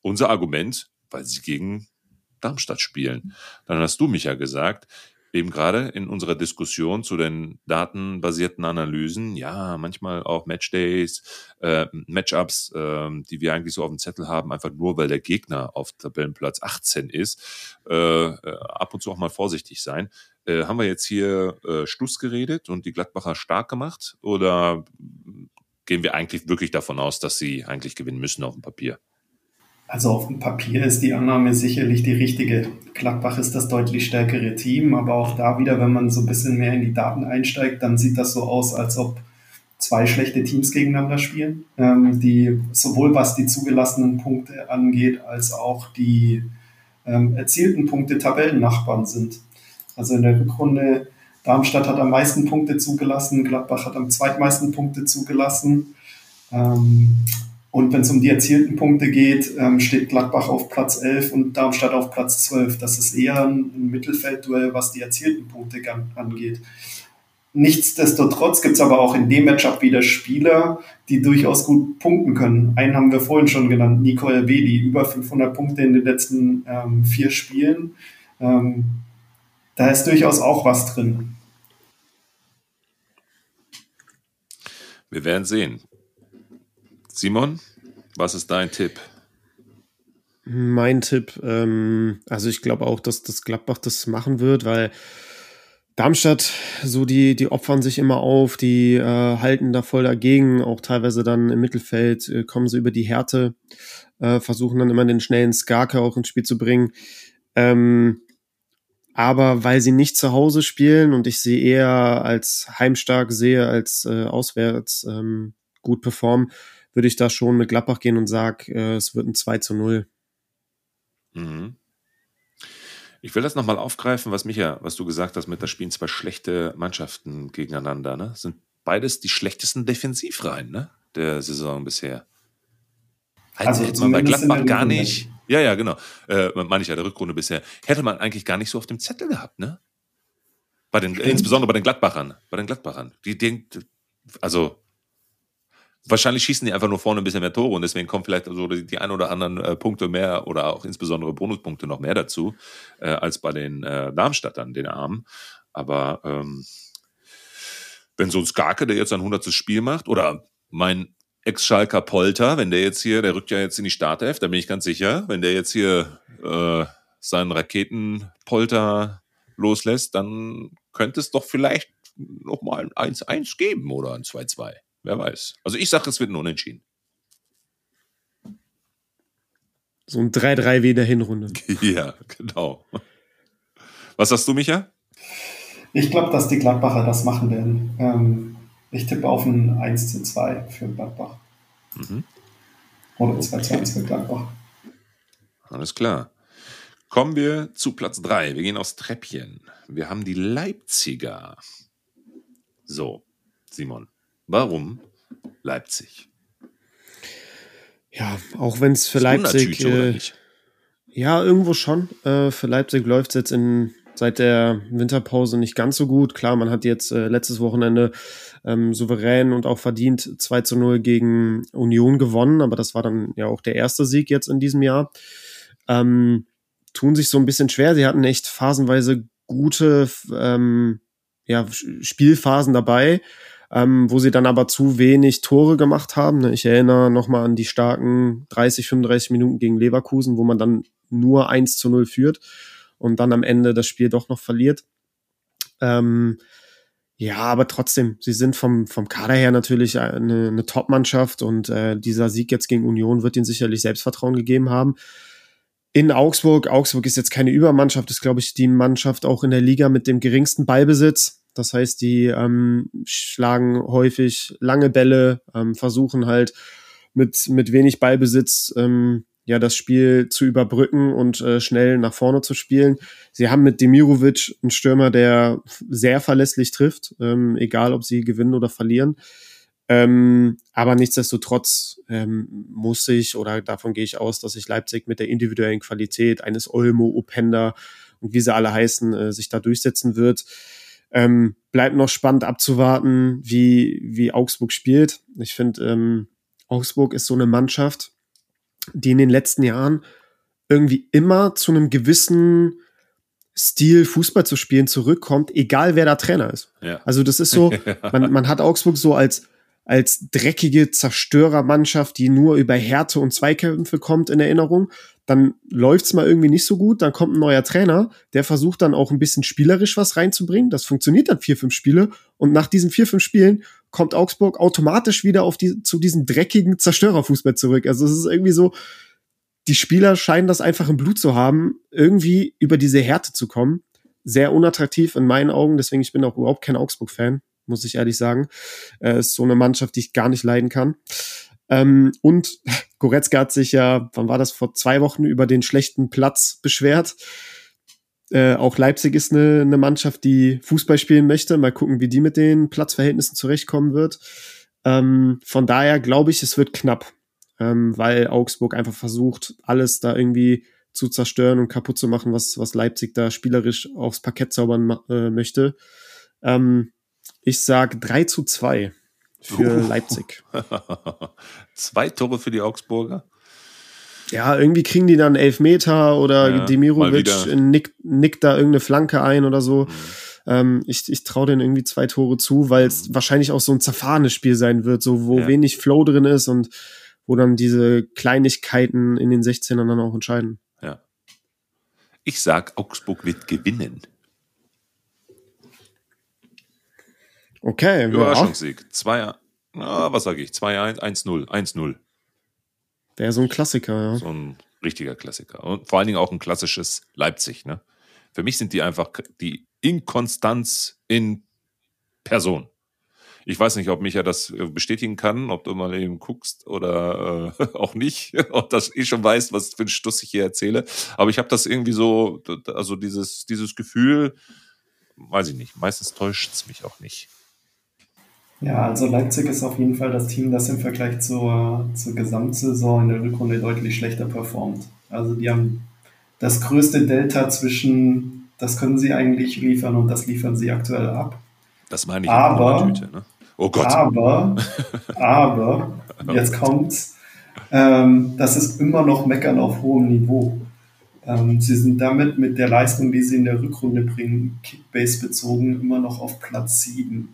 Unser Argument, weil sie gegen Darmstadt spielen. Dann hast du mich ja gesagt, eben gerade in unserer Diskussion zu den datenbasierten Analysen, ja, manchmal auch Matchdays, äh, Matchups, äh, die wir eigentlich so auf dem Zettel haben, einfach nur weil der Gegner auf Tabellenplatz 18 ist, äh, äh, ab und zu auch mal vorsichtig sein. Äh, haben wir jetzt hier äh, Schluss geredet und die Gladbacher stark gemacht oder gehen wir eigentlich wirklich davon aus, dass sie eigentlich gewinnen müssen auf dem Papier? Also auf dem Papier ist die Annahme sicherlich die richtige. Gladbach ist das deutlich stärkere Team, aber auch da wieder, wenn man so ein bisschen mehr in die Daten einsteigt, dann sieht das so aus, als ob zwei schlechte Teams gegeneinander spielen, ähm, die sowohl was die zugelassenen Punkte angeht, als auch die ähm, erzielten Punkte Tabellennachbarn sind. Also in der Rückrunde Darmstadt hat am meisten Punkte zugelassen, Gladbach hat am zweitmeisten Punkte zugelassen. Ähm, und wenn es um die erzielten Punkte geht, ähm, steht Gladbach auf Platz 11 und Darmstadt auf Platz 12. Das ist eher ein, Mittelfeldduell, was die erzielten Punkte angeht. Nichtsdestotrotz gibt es aber auch in dem Matchup wieder Spieler, die durchaus gut punkten können. Einen haben wir vorhin schon genannt, Nico Elvedi, über 500 Punkte in den letzten ähm, vier Spielen. Ähm, da ist durchaus auch was drin. Wir werden sehen. Simon, was ist dein Tipp? Mein Tipp, ähm, also ich glaube auch, dass das Gladbach das machen wird, weil Darmstadt, so die, die opfern sich immer auf, die äh, halten da voll dagegen, auch teilweise dann im Mittelfeld äh, kommen sie über die Härte, äh, versuchen dann immer den schnellen Skarke auch ins Spiel zu bringen. Ähm, aber weil sie nicht zu Hause spielen und ich sie eher als heimstark sehe, als äh, auswärts ähm, gut performen, würde ich da schon mit Gladbach gehen und sage, äh, es wird ein 2 zu 0. Mhm. Ich will das nochmal aufgreifen, was Micha, was du gesagt hast, mit das spielen zwei schlechte Mannschaften gegeneinander. Ne? Sind beides die schlechtesten Defensivreihen ne? der Saison bisher. Also hätte man bei Gladbach gar nicht. Ja, ja, genau. Äh, meine ich ja, der Rückrunde bisher. Hätte man eigentlich gar nicht so auf dem Zettel gehabt, ne? Bei den, insbesondere bei den Gladbachern. Bei den Gladbachern. Die denkt, also wahrscheinlich schießen die einfach nur vorne ein bisschen mehr Tore und deswegen kommen vielleicht so die, die ein oder anderen äh, Punkte mehr oder auch insbesondere Bonuspunkte noch mehr dazu äh, als bei den äh, Darmstadtern, den Armen. Aber ähm, wenn so ein Skarke, der jetzt ein 100. Spiel macht, oder mein Ex-Schalker Polter, wenn der jetzt hier, der rückt ja jetzt in die Startelf, da bin ich ganz sicher, wenn der jetzt hier äh, seinen Raketenpolter loslässt, dann könnte es doch vielleicht noch mal ein 1-1 geben oder ein 2-2. Wer weiß. Also ich sage, es wird ein Unentschieden. So ein 3-3 wie in der Hinrunde. ja, genau. Was sagst du, Micha? Ich glaube, dass die Gladbacher das machen werden. Ähm, ich tippe auf ein 1 zu 2 für Gladbach. Mhm. Oder 2 zu 1 für Gladbach. Alles klar. Kommen wir zu Platz 3. Wir gehen aufs Treppchen. Wir haben die Leipziger. So, Simon, warum Leipzig? Ja, auch wenn es für Leipzig. Äh, ja, irgendwo schon. Äh, für Leipzig läuft es jetzt in seit der Winterpause nicht ganz so gut. Klar, man hat jetzt äh, letztes Wochenende ähm, souverän und auch verdient 2 zu 0 gegen Union gewonnen, aber das war dann ja auch der erste Sieg jetzt in diesem Jahr. Ähm, tun sich so ein bisschen schwer. Sie hatten echt phasenweise gute ähm, ja, Spielphasen dabei, ähm, wo sie dann aber zu wenig Tore gemacht haben. Ich erinnere nochmal an die starken 30, 35 Minuten gegen Leverkusen, wo man dann nur 1 zu 0 führt und dann am Ende das Spiel doch noch verliert. Ähm, ja, aber trotzdem, sie sind vom, vom Kader her natürlich eine, eine Top-Mannschaft und äh, dieser Sieg jetzt gegen Union wird ihnen sicherlich Selbstvertrauen gegeben haben. In Augsburg, Augsburg ist jetzt keine Übermannschaft, ist, glaube ich, die Mannschaft auch in der Liga mit dem geringsten Ballbesitz. Das heißt, die ähm, schlagen häufig lange Bälle, ähm, versuchen halt mit, mit wenig Ballbesitz ähm, ja das Spiel zu überbrücken und äh, schnell nach vorne zu spielen. Sie haben mit Demirovic einen Stürmer, der sehr verlässlich trifft, ähm, egal ob sie gewinnen oder verlieren. Ähm, aber nichtsdestotrotz ähm, muss ich, oder davon gehe ich aus, dass sich Leipzig mit der individuellen Qualität eines Olmo, Openda und wie sie alle heißen, äh, sich da durchsetzen wird. Ähm, bleibt noch spannend abzuwarten, wie, wie Augsburg spielt. Ich finde, ähm, Augsburg ist so eine Mannschaft, die in den letzten Jahren irgendwie immer zu einem gewissen Stil Fußball zu spielen zurückkommt, egal wer da Trainer ist. Ja. Also das ist so, man, man hat Augsburg so als als dreckige Zerstörermannschaft, die nur über Härte und Zweikämpfe kommt in Erinnerung. Dann läuft's mal irgendwie nicht so gut, dann kommt ein neuer Trainer, der versucht dann auch ein bisschen spielerisch was reinzubringen. Das funktioniert dann vier, fünf Spiele und nach diesen vier, fünf Spielen kommt Augsburg automatisch wieder auf die, zu diesem dreckigen Zerstörerfußball zurück. Also es ist irgendwie so, die Spieler scheinen das einfach im Blut zu haben, irgendwie über diese Härte zu kommen. Sehr unattraktiv in meinen Augen, deswegen ich bin auch überhaupt kein Augsburg-Fan, muss ich ehrlich sagen. Äh, ist so eine Mannschaft, die ich gar nicht leiden kann. Ähm, und Goretzka hat sich ja, wann war das, vor zwei Wochen über den schlechten Platz beschwert. Äh, auch Leipzig ist eine, eine Mannschaft, die Fußball spielen möchte. Mal gucken, wie die mit den Platzverhältnissen zurechtkommen wird. Ähm, von daher glaube ich, es wird knapp, ähm, weil Augsburg einfach versucht, alles da irgendwie zu zerstören und kaputt zu machen, was, was Leipzig da spielerisch aufs Parkett zaubern äh, möchte. Ähm, ich sage 3 zu 2 für uh. Leipzig. Zwei Tore für die Augsburger? ja, irgendwie kriegen die dann Elfmeter oder ja, Demirovic nickt, nickt da irgendeine Flanke ein oder so. Mhm. Ähm, ich ich traue denen irgendwie zwei Tore zu, weil es mhm. wahrscheinlich auch so ein zerfahrenes Spiel sein wird, so wo ja. wenig Flow drin ist und wo dann diese Kleinigkeiten in den 16ern dann auch entscheiden. Ja. Ich sag, Augsburg wird gewinnen. Okay. Überraschungssieg. 2, was sage ich? 2-1, 1-0, 1-0. Wäre so ein Klassiker, ja. So ein richtiger Klassiker. Und vor allen Dingen auch ein klassisches Leipzig. Ne? Für mich sind die einfach die Inkonstanz in Person. Ich weiß nicht, ob Micha das äh, bestätigen kann, ob du mal eben guckst oder äh, auch nicht, ob das eh schon weißt, was für ein Stuss ich hier erzähle. Aber ich habe das irgendwie so, also dieses, dieses Gefühl, weiß ich nicht, meistens täuscht es mich auch nicht. Ja, also Leipzig ist auf jeden Fall das Team, das im Vergleich zur, zur Gesamtsaison in der Rückrunde deutlich schlechter performt. Also die haben das größte Delta zwischen, das können sie eigentlich liefern und das liefern sie aktuell ab. Das meine ich aber, in Tüte, ne? Oh Gott. Aber, aber, jetzt kommt's, ähm, das ist immer noch Meckern auf hohem Niveau. Ähm, sie sind damit mit der Leistung, die sie in der Rückrunde bringen, Kickbase bezogen, immer noch auf Platz 7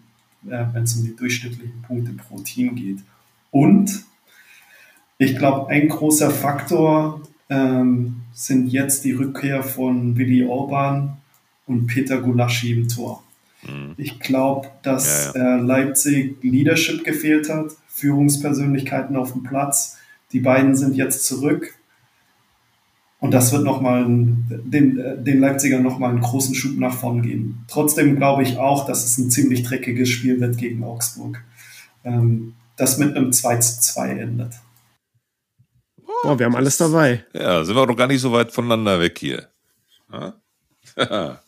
äh, wenn es um die durchschnittlichen Punkte pro Team geht. Und ich glaube, ein großer Faktor ähm, sind jetzt die Rückkehr von Willi Orban und Peter Gulaschi im Tor. Mhm. Ich glaube, dass ja, ja. Äh, Leipzig Leadership gefehlt hat, Führungspersönlichkeiten auf dem Platz. Die beiden sind jetzt zurück. Und das wird nochmal den, den Leipzigern nochmal einen großen Schub nach vorn geben. Trotzdem glaube ich auch, dass es ein ziemlich dreckiges Spiel wird gegen Augsburg. Ähm, das mit einem 2 zu 2 endet. Boah, wir haben alles dabei. Ja, sind wir doch gar nicht so weit voneinander weg hier.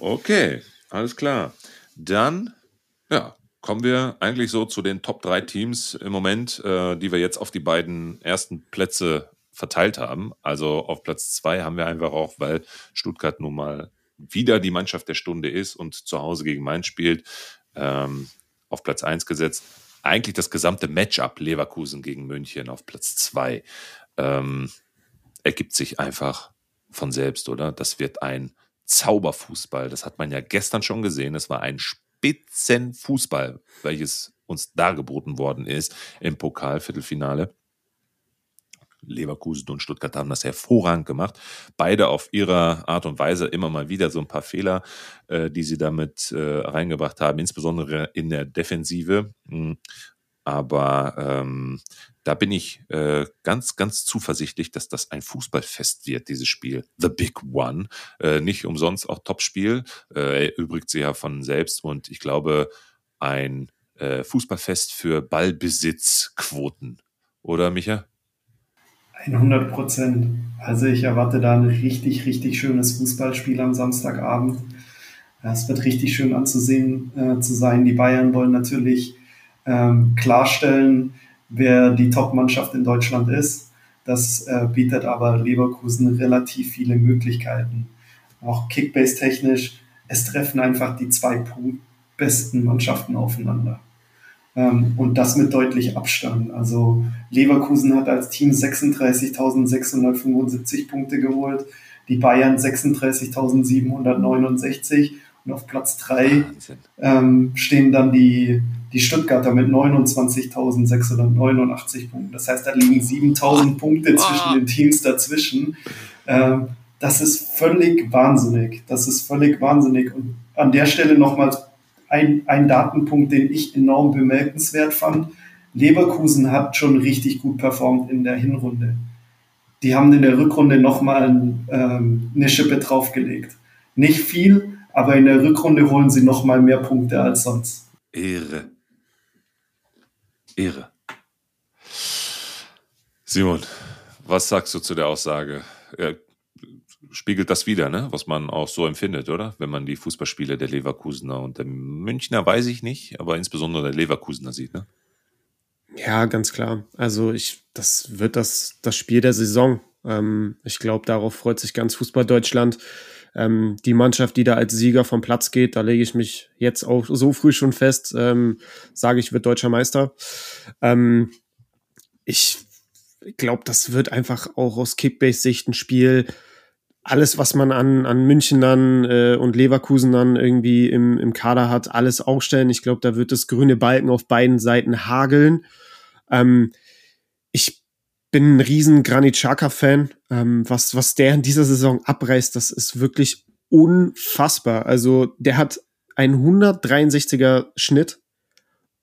okay, alles klar. Dann, ja, kommen wir eigentlich so zu den Top 3 Teams im Moment, äh, die wir jetzt auf die beiden ersten Plätze verteilt haben. Also auf Platz zwei haben wir einfach auch, weil Stuttgart nun mal wieder die Mannschaft der Stunde ist und zu Hause gegen Mainz spielt, ähm, auf Platz eins gesetzt. Eigentlich das gesamte Matchup Leverkusen gegen München auf Platz zwei ähm, ergibt sich einfach von selbst, oder? Das wird ein Zauberfußball. Das hat man ja gestern schon gesehen. Es war ein Spitzenfußball, welches uns dargeboten worden ist im Pokalviertelfinale. Leverkusen und Stuttgart haben das hervorragend gemacht. Beide auf ihrer Art und Weise immer mal wieder so ein paar Fehler, äh, die sie damit äh, reingebracht haben, insbesondere in der Defensive. Hm. Aber ähm, da bin ich äh, ganz, ganz zuversichtlich, dass das ein Fußballfest wird, dieses Spiel. The Big One. Äh, nicht umsonst auch Topspiel. Äh, erübrigt sie ja von selbst und ich glaube, ein äh, Fußballfest für Ballbesitzquoten. Oder, Micha? 100 Prozent. Also ich erwarte da ein richtig, richtig schönes Fußballspiel am Samstagabend. Es wird richtig schön anzusehen äh, zu sein. Die Bayern wollen natürlich ähm, klarstellen, wer die Top-Mannschaft in Deutschland ist. Das äh, bietet aber Leverkusen relativ viele Möglichkeiten. Auch Kickbase-technisch, es treffen einfach die zwei besten Mannschaften aufeinander. Ähm, und das mit deutlich Abstand. Also Leverkusen hat als Team 36.675 Punkte geholt, die Bayern 36.769 und auf Platz 3 ähm, stehen dann die, die Stuttgarter mit 29.689 Punkten. Das heißt, da liegen 7.000 Punkte zwischen den Teams dazwischen. Ähm, das ist völlig wahnsinnig. Das ist völlig wahnsinnig. Und an der Stelle nochmals ein, ein Datenpunkt, den ich enorm bemerkenswert fand. Leverkusen hat schon richtig gut performt in der Hinrunde. Die haben in der Rückrunde nochmal ähm, eine Schippe draufgelegt. Nicht viel, aber in der Rückrunde holen sie nochmal mehr Punkte als sonst. Ehre. Ehre. Simon, was sagst du zu der Aussage? Spiegelt das wieder, ne? was man auch so empfindet, oder? Wenn man die Fußballspiele der Leverkusener und der Münchner weiß ich nicht, aber insbesondere der Leverkusener sieht, ne? Ja, ganz klar. Also ich, das wird das, das Spiel der Saison. Ähm, ich glaube, darauf freut sich ganz Fußball Deutschland. Ähm, die Mannschaft, die da als Sieger vom Platz geht, da lege ich mich jetzt auch so früh schon fest, ähm, sage ich, wird deutscher Meister. Ähm, ich glaube, das wird einfach auch aus Kickbase-Sicht ein Spiel, alles, was man an, an Münchenern äh, und Leverkusenern irgendwie im, im Kader hat, alles aufstellen. Ich glaube, da wird das grüne Balken auf beiden Seiten hageln. Ähm, ich bin ein riesen Granit Xhaka-Fan. Ähm, was, was der in dieser Saison abreißt, das ist wirklich unfassbar. Also der hat einen 163er Schnitt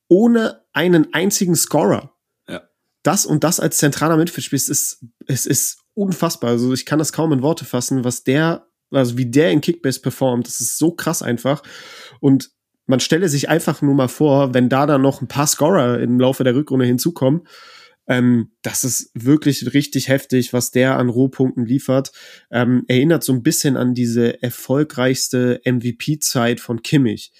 ohne einen einzigen Scorer. Ja. Das und das als zentraler Mittelfeldspieler ist, es ist unfassbar. Also ich kann das kaum in Worte fassen, was der, also wie der in Kickbase performt. Das ist so krass einfach. Und man stelle sich einfach nur mal vor, wenn da dann noch ein paar Scorer im Laufe der Rückrunde hinzukommen, ähm, das ist wirklich richtig heftig, was der an Rohpunkten liefert. Ähm, erinnert so ein bisschen an diese erfolgreichste MVP-Zeit von Kimmich.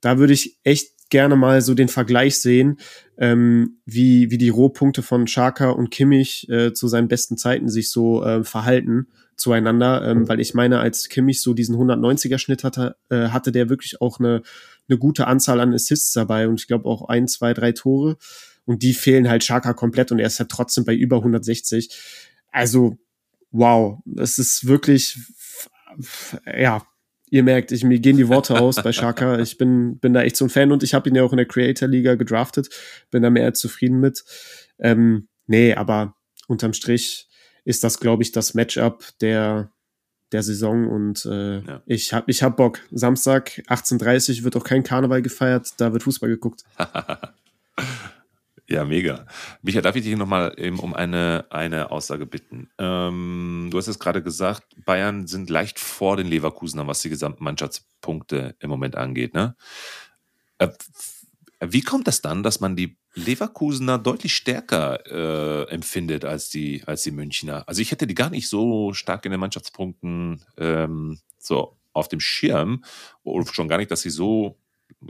Da würde ich echt gerne mal so den Vergleich sehen, ähm, wie, wie die Rohpunkte von Chaka und Kimmich äh, zu seinen besten Zeiten sich so äh, verhalten zueinander, ähm, weil ich meine, als Kimmich so diesen 190er Schnitt hatte, äh, hatte der wirklich auch eine, eine gute Anzahl an Assists dabei und ich glaube auch ein, zwei, drei Tore und die fehlen halt Chaka komplett und er ist halt trotzdem bei über 160. Also wow, das ist wirklich ja, ihr merkt, ich, mir gehen die Worte aus bei Shaka. Ich bin, bin da echt so ein Fan und ich habe ihn ja auch in der Creator Liga gedraftet. Bin da mehr als zufrieden mit. Ähm, nee, aber unterm Strich ist das, glaube ich, das Matchup der, der Saison und äh, ja. ich habe ich hab Bock. Samstag 18.30 wird auch kein Karneval gefeiert, da wird Fußball geguckt. Ja, mega. Micha, darf ich dich nochmal um eine, eine Aussage bitten? Ähm, du hast es gerade gesagt, Bayern sind leicht vor den Leverkusenern, was die gesamten Mannschaftspunkte im Moment angeht. Ne? Äh, wie kommt das dann, dass man die Leverkusener deutlich stärker äh, empfindet als die, als die Münchner? Also ich hätte die gar nicht so stark in den Mannschaftspunkten ähm, so auf dem Schirm, schon gar nicht, dass sie so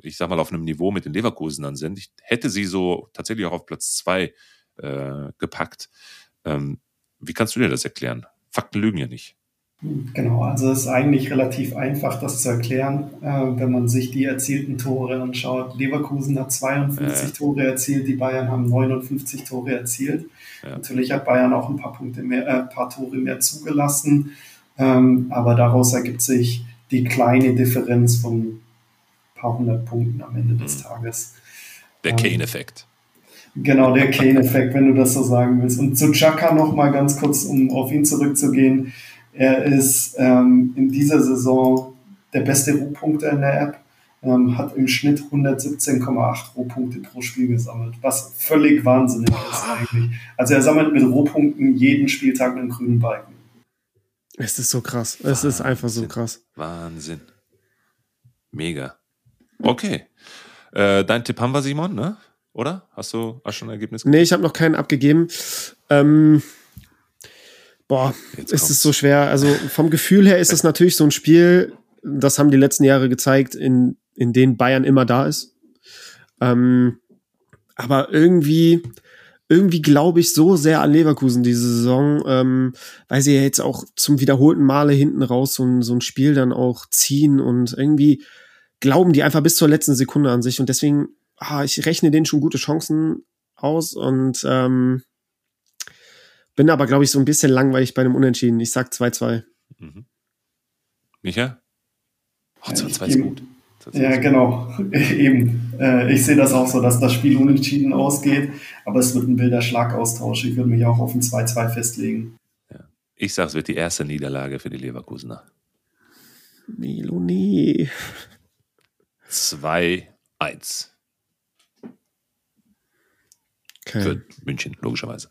ich sag mal, auf einem Niveau mit den Leverkusenern sind. Ich hätte sie so tatsächlich auch auf Platz zwei äh, gepackt. Ähm, wie kannst du dir das erklären? Fakten lügen ja nicht. Genau, also es ist eigentlich relativ einfach, das zu erklären, äh, wenn man sich die erzielten Tore anschaut. Leverkusen hat 52 äh. Tore erzielt, die Bayern haben 59 Tore erzielt. Ja. Natürlich hat Bayern auch ein paar Punkte mehr, äh, paar Tore mehr zugelassen, ähm, aber daraus ergibt sich die kleine Differenz von paar hundert Punkten am Ende des mhm. Tages. Der ähm, Kane-Effekt. Genau, der Kane-Effekt, wenn du das so sagen willst. Und zu Chaka noch mal ganz kurz, um auf ihn zurückzugehen. Er ist ähm, in dieser Saison der beste Rohpunkte in der App, ähm, hat im Schnitt 117,8 Rohpunkte pro Spiel gesammelt, was völlig wahnsinnig ist eigentlich. Also er sammelt mit Rohpunkten jeden Spieltag einen grünen Balken. Es ist so krass. Es Wahnsinn. ist einfach so krass. Wahnsinn. Mega. Okay. Äh, dein Tipp haben wir, Simon, ne? Oder? Hast du hast schon ein Ergebnis? Nee, ich habe noch keinen abgegeben. Ähm, boah, Jetzt ist es so schwer. Also vom Gefühl her ist es natürlich so ein Spiel, das haben die letzten Jahre gezeigt, in, in denen Bayern immer da ist. Ähm, aber irgendwie, irgendwie glaube ich so sehr an Leverkusen diese Saison, ähm, weil sie ja jetzt auch zum wiederholten Male hinten raus so ein, so ein Spiel dann auch ziehen und irgendwie glauben die einfach bis zur letzten Sekunde an sich. Und deswegen, ah, ich rechne denen schon gute Chancen aus und ähm, bin aber, glaube ich, so ein bisschen langweilig bei einem Unentschieden. Ich sag 2-2. Mhm. Micha? Oh, 2-2 ist gut. Ja, genau. Eben. Äh, ich sehe das auch so, dass das Spiel unentschieden ausgeht, aber es wird ein wilder Schlagaustausch. Ich würde mich auch auf ein 2-2 festlegen. Ja. Ich sage, es wird die erste Niederlage für die Leverkusener. Meloni. 2, 1. Okay. Für München, logischerweise.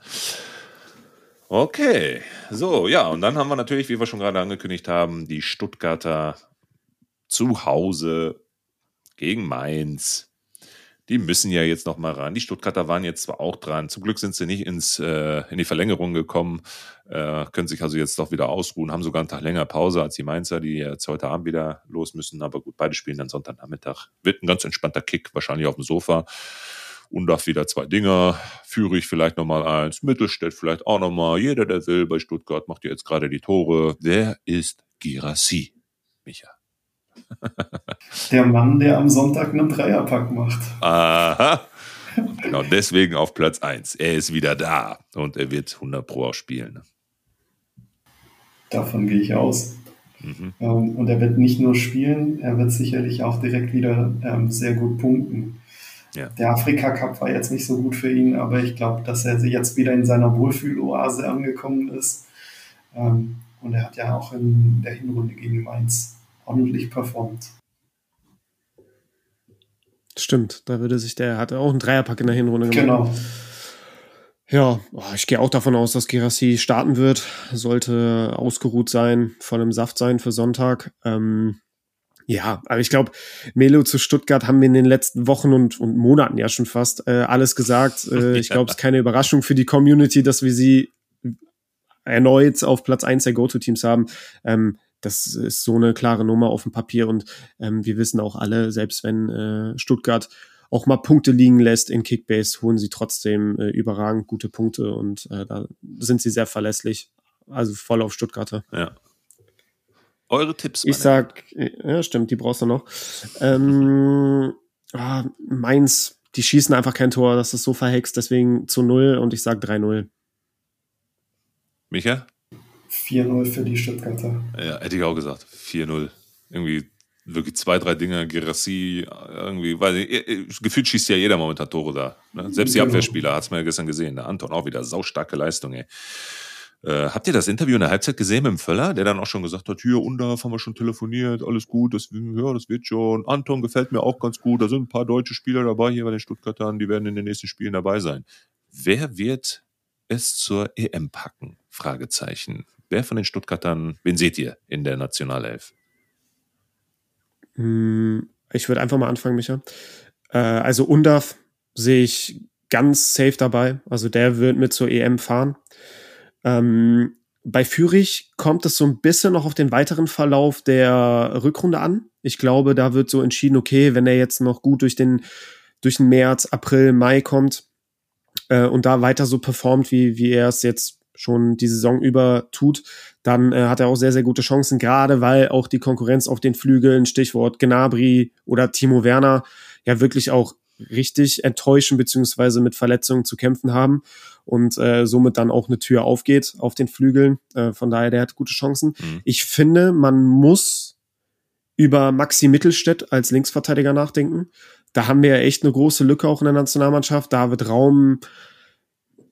Okay, so, ja, und dann haben wir natürlich, wie wir schon gerade angekündigt haben, die Stuttgarter zu Hause gegen Mainz die müssen ja jetzt noch mal ran. Die Stuttgarter waren jetzt zwar auch dran. Zum Glück sind sie nicht ins, äh, in die Verlängerung gekommen, äh, können sich also jetzt doch wieder ausruhen, haben sogar einen Tag länger Pause als die Mainzer, die jetzt heute Abend wieder los müssen. Aber gut, beide spielen dann Sonntagnachmittag. Wird ein ganz entspannter Kick, wahrscheinlich auf dem Sofa. Undaf wieder zwei Dinger, führe ich vielleicht nochmal eins, Mittelstädt vielleicht auch nochmal. Jeder, der will, bei Stuttgart macht jetzt gerade die Tore. Wer ist Girassi, Micha? Der Mann, der am Sonntag einen Dreierpack macht. Aha. Genau deswegen auf Platz 1. Er ist wieder da und er wird 100 Pro auch spielen. Davon gehe ich aus. Mhm. Ähm, und er wird nicht nur spielen, er wird sicherlich auch direkt wieder ähm, sehr gut punkten. Ja. Der Afrika Cup war jetzt nicht so gut für ihn, aber ich glaube, dass er jetzt wieder in seiner Wohlfühloase angekommen ist. Ähm, und er hat ja auch in der Hinrunde gegen Mainz ordentlich performt. Stimmt, da würde sich der, hatte auch einen Dreierpack in der Hinrunde gemacht. Genau. Ja, ich gehe auch davon aus, dass Gerassi starten wird. Sollte ausgeruht sein, voll im Saft sein für Sonntag. Ähm, ja, aber ich glaube, Melo zu Stuttgart haben wir in den letzten Wochen und, und Monaten ja schon fast äh, alles gesagt. Äh, ich glaube, es ist keine Überraschung für die Community, dass wir sie erneut auf Platz eins der Go-To-Teams haben. Ähm, das ist so eine klare Nummer auf dem Papier und ähm, wir wissen auch alle, selbst wenn äh, Stuttgart auch mal Punkte liegen lässt in Kickbase, holen sie trotzdem äh, überragend gute Punkte und äh, da sind sie sehr verlässlich. Also voll auf Stuttgarter. Ja. Eure Tipps? Ich sag, ja, stimmt, die brauchst du noch. Ähm, ah, Mainz, die schießen einfach kein Tor, das ist so verhext, deswegen zu null und ich sag 3-0. Micha? 4-0 für die Stuttgarter. Ja, hätte ich auch gesagt. 4-0. Irgendwie wirklich zwei, drei Dinge, Gerassi, irgendwie, weil äh, gefühlt schießt ja jeder momentan Tore da. Ne? Selbst die genau. Abwehrspieler, hat es man ja gestern gesehen. Der Anton auch wieder, saustarke Leistung, ey. Äh, habt ihr das Interview in der Halbzeit gesehen mit dem Völler, der dann auch schon gesagt hat, hier, Undorf haben wir schon telefoniert, alles gut, das, ja, das wird schon. Anton gefällt mir auch ganz gut, da sind ein paar deutsche Spieler dabei hier bei den Stuttgartern, die werden in den nächsten Spielen dabei sein. Wer wird es zur EM packen? Fragezeichen. Wer von den Stuttgartern, wen seht ihr in der Nationalelf? Hm, ich würde einfach mal anfangen, Micha. Äh, also Undaf sehe ich ganz safe dabei. Also der wird mit zur EM fahren. Ähm, bei Fürich kommt es so ein bisschen noch auf den weiteren Verlauf der Rückrunde an. Ich glaube, da wird so entschieden, okay, wenn er jetzt noch gut durch den, durch den März, April, Mai kommt äh, und da weiter so performt, wie, wie er es jetzt schon die Saison über tut, dann äh, hat er auch sehr, sehr gute Chancen, gerade weil auch die Konkurrenz auf den Flügeln, Stichwort Gnabry oder Timo Werner, ja wirklich auch richtig enttäuschen beziehungsweise mit Verletzungen zu kämpfen haben und äh, somit dann auch eine Tür aufgeht auf den Flügeln. Äh, von daher, der hat gute Chancen. Mhm. Ich finde, man muss über Maxi Mittelstädt als Linksverteidiger nachdenken. Da haben wir ja echt eine große Lücke auch in der Nationalmannschaft. David Raum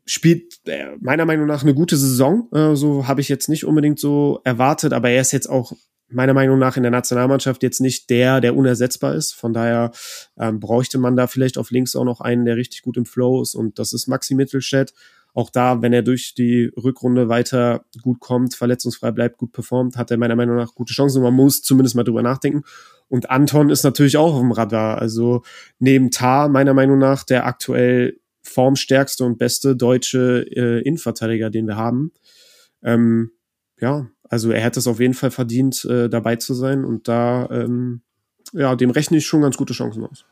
spielt äh, meiner Meinung nach eine gute Saison. Äh, so habe ich jetzt nicht unbedingt so erwartet, aber er ist jetzt auch meiner Meinung nach in der Nationalmannschaft jetzt nicht der, der unersetzbar ist. Von daher ähm, bräuchte man da vielleicht auf links auch noch einen, der richtig gut im Flow ist und das ist Maxi Mittelstädt. Auch da, wenn er durch die Rückrunde weiter gut kommt, verletzungsfrei bleibt, gut performt, hat er meiner Meinung nach gute Chancen. Man muss zumindest mal drüber nachdenken. Und Anton ist natürlich auch auf dem Radar. Also neben Tar meiner Meinung nach der aktuell formstärkste und beste deutsche äh, Innenverteidiger, den wir haben. Ähm, ja, also er hätte es auf jeden Fall verdient, äh, dabei zu sein und da, ähm, ja, dem rechne ich schon ganz gute Chancen aus.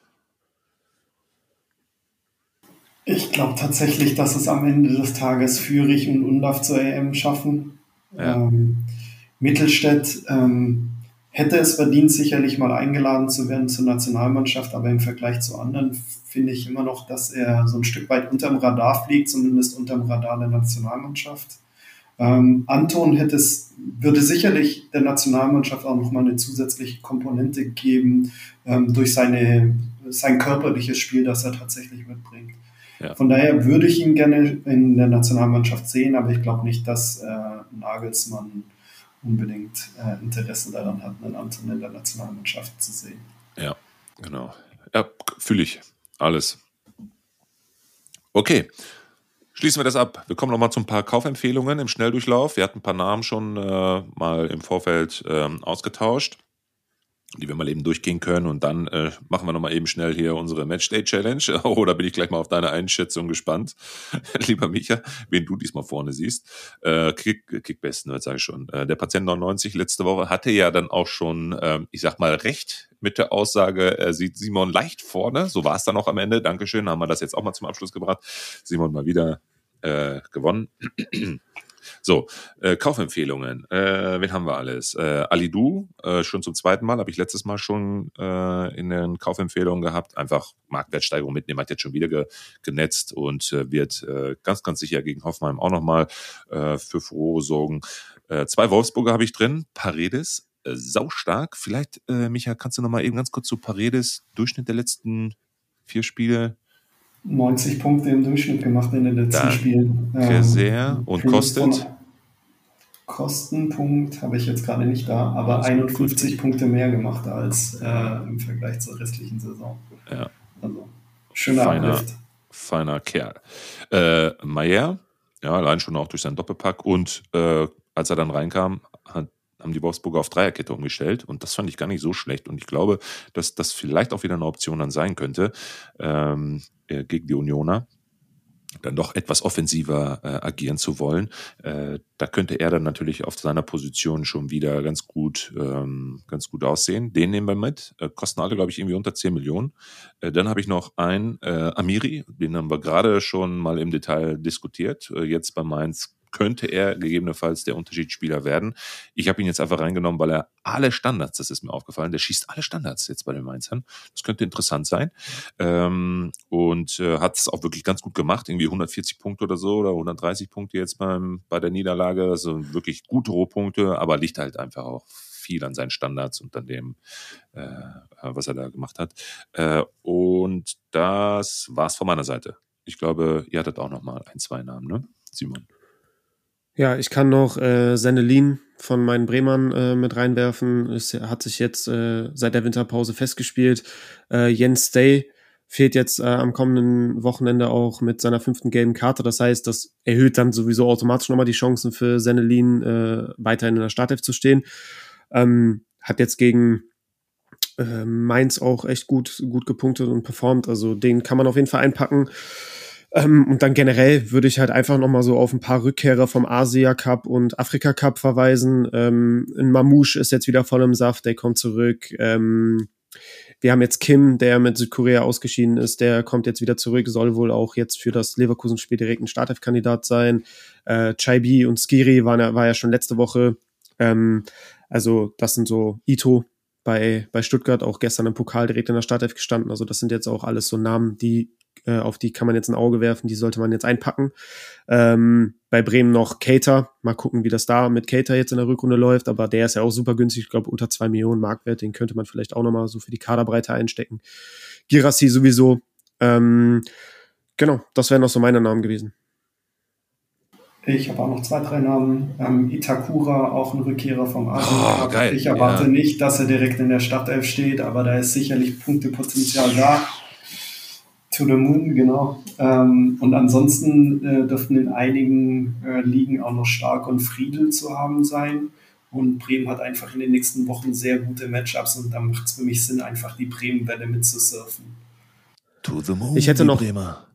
Ich glaube tatsächlich, dass es am Ende des Tages Fürich und Undaf zur EM schaffen. Ja. Ähm, Mittelstädt ähm, hätte es verdient, sicherlich mal eingeladen zu werden zur Nationalmannschaft, aber im Vergleich zu anderen finde ich immer noch, dass er so ein Stück weit unterm Radar fliegt, zumindest unterm Radar der Nationalmannschaft. Ähm, Anton hätte es, würde sicherlich der Nationalmannschaft auch nochmal eine zusätzliche Komponente geben ähm, durch seine, sein körperliches Spiel, das er tatsächlich mitbringt. Ja. Von daher würde ich ihn gerne in der Nationalmannschaft sehen, aber ich glaube nicht, dass äh, Nagelsmann unbedingt äh, Interesse daran hat, einen Anton in der Nationalmannschaft zu sehen. Ja, genau. Ja, fühle ich. Alles. Okay. Schließen wir das ab. Wir kommen noch mal zu ein paar Kaufempfehlungen im Schnelldurchlauf. Wir hatten ein paar Namen schon äh, mal im Vorfeld ähm, ausgetauscht die wir mal eben durchgehen können und dann äh, machen wir nochmal eben schnell hier unsere Matchday-Challenge. Oh, da bin ich gleich mal auf deine Einschätzung gespannt. Lieber Micha, wen du diesmal vorne siehst. Äh, Kick, Kickbesten, jetzt sage ich schon. Äh, der Patient 99 letzte Woche hatte ja dann auch schon, äh, ich sag mal, recht mit der Aussage, er sieht Simon leicht vorne. So war es dann auch am Ende. Dankeschön, haben wir das jetzt auch mal zum Abschluss gebracht. Simon mal wieder äh, gewonnen. So, äh, Kaufempfehlungen. Äh, wen haben wir alles? Äh, Alidu, äh, schon zum zweiten Mal, habe ich letztes Mal schon äh, in den Kaufempfehlungen gehabt. Einfach Marktwertsteigerung mitnehmen, hat jetzt schon wieder ge genetzt und äh, wird äh, ganz, ganz sicher gegen Hoffenheim auch nochmal äh, für Furore sorgen. Äh, zwei Wolfsburger habe ich drin. Paredes, äh, saustark. Vielleicht, äh, Micha, kannst du nochmal eben ganz kurz zu Paredes, Durchschnitt der letzten vier Spiele 90 Punkte im Durchschnitt gemacht in den letzten Danke Spielen. Ähm, sehr. Und kostet? Kostenpunkt habe ich jetzt gerade nicht da, aber 51 Punkte mehr gemacht als äh, im Vergleich zur restlichen Saison. Ja. Also, schöner feiner, Uplift. Feiner Kerl. Äh, Mayer, ja, allein schon auch durch seinen Doppelpack und äh, als er dann reinkam, haben die Wolfsburger auf Dreierkette umgestellt und das fand ich gar nicht so schlecht und ich glaube, dass das vielleicht auch wieder eine Option dann sein könnte ähm, äh, gegen die Unioner. dann doch etwas offensiver äh, agieren zu wollen. Äh, da könnte er dann natürlich auf seiner Position schon wieder ganz gut, ähm, ganz gut aussehen. Den nehmen wir mit. Äh, kosten alle, glaube ich, irgendwie unter 10 Millionen. Äh, dann habe ich noch einen äh, Amiri, den haben wir gerade schon mal im Detail diskutiert. Jetzt bei Mainz könnte er gegebenenfalls der Unterschiedsspieler werden. Ich habe ihn jetzt einfach reingenommen, weil er alle Standards, das ist mir aufgefallen, der schießt alle Standards jetzt bei den Mainzern. Das könnte interessant sein. Ähm, und äh, hat es auch wirklich ganz gut gemacht, irgendwie 140 Punkte oder so oder 130 Punkte jetzt beim, bei der Niederlage. Also wirklich gute Rohpunkte, aber liegt halt einfach auch viel an seinen Standards und an dem, äh, was er da gemacht hat. Äh, und das war's von meiner Seite. Ich glaube, ihr hattet auch noch mal ein, zwei Namen, ne? Simon. Ja, ich kann noch äh, Senelin von meinen Bremern äh, mit reinwerfen. Es hat sich jetzt äh, seit der Winterpause festgespielt. Äh, Jens Day fehlt jetzt äh, am kommenden Wochenende auch mit seiner fünften gelben Karte. Das heißt, das erhöht dann sowieso automatisch nochmal die Chancen für Senelin äh, weiterhin in der Startelf zu stehen. Ähm, hat jetzt gegen äh, Mainz auch echt gut, gut gepunktet und performt. Also den kann man auf jeden Fall einpacken. Ähm, und dann generell würde ich halt einfach nochmal so auf ein paar Rückkehrer vom Asia Cup und Afrika Cup verweisen. Ähm, ein Mamouche ist jetzt wieder voll im Saft, der kommt zurück. Ähm, wir haben jetzt Kim, der mit Südkorea ausgeschieden ist, der kommt jetzt wieder zurück, soll wohl auch jetzt für das Leverkusen-Spiel direkt ein Startelf-Kandidat sein. Äh, Chaibi und Skiri waren, war ja schon letzte Woche. Ähm, also das sind so Ito bei, bei Stuttgart, auch gestern im Pokal direkt in der Startelf gestanden. Also das sind jetzt auch alles so Namen, die äh, auf die kann man jetzt ein Auge werfen, die sollte man jetzt einpacken. Ähm, bei Bremen noch Cater, mal gucken, wie das da mit Cater jetzt in der Rückrunde läuft, aber der ist ja auch super günstig, ich glaube unter zwei Millionen Marktwert, den könnte man vielleicht auch nochmal so für die Kaderbreite einstecken. Girassi sowieso. Ähm, genau, das wären noch so meine Namen gewesen. Ich habe auch noch zwei, drei Namen. Ähm, Itakura, auch ein Rückkehrer vom Asien. Oh, geil. Ich erwarte ja. nicht, dass er direkt in der Startelf steht, aber da ist sicherlich Punktepotenzial da. To the Moon, genau. Ähm, und ansonsten äh, dürften in einigen äh, Ligen auch noch Stark und Friedel zu haben sein. Und Bremen hat einfach in den nächsten Wochen sehr gute Matchups und da macht es für mich Sinn, einfach die Bremen-Welle mitzusurfen. To the Moon, ich hätte noch, Bremer.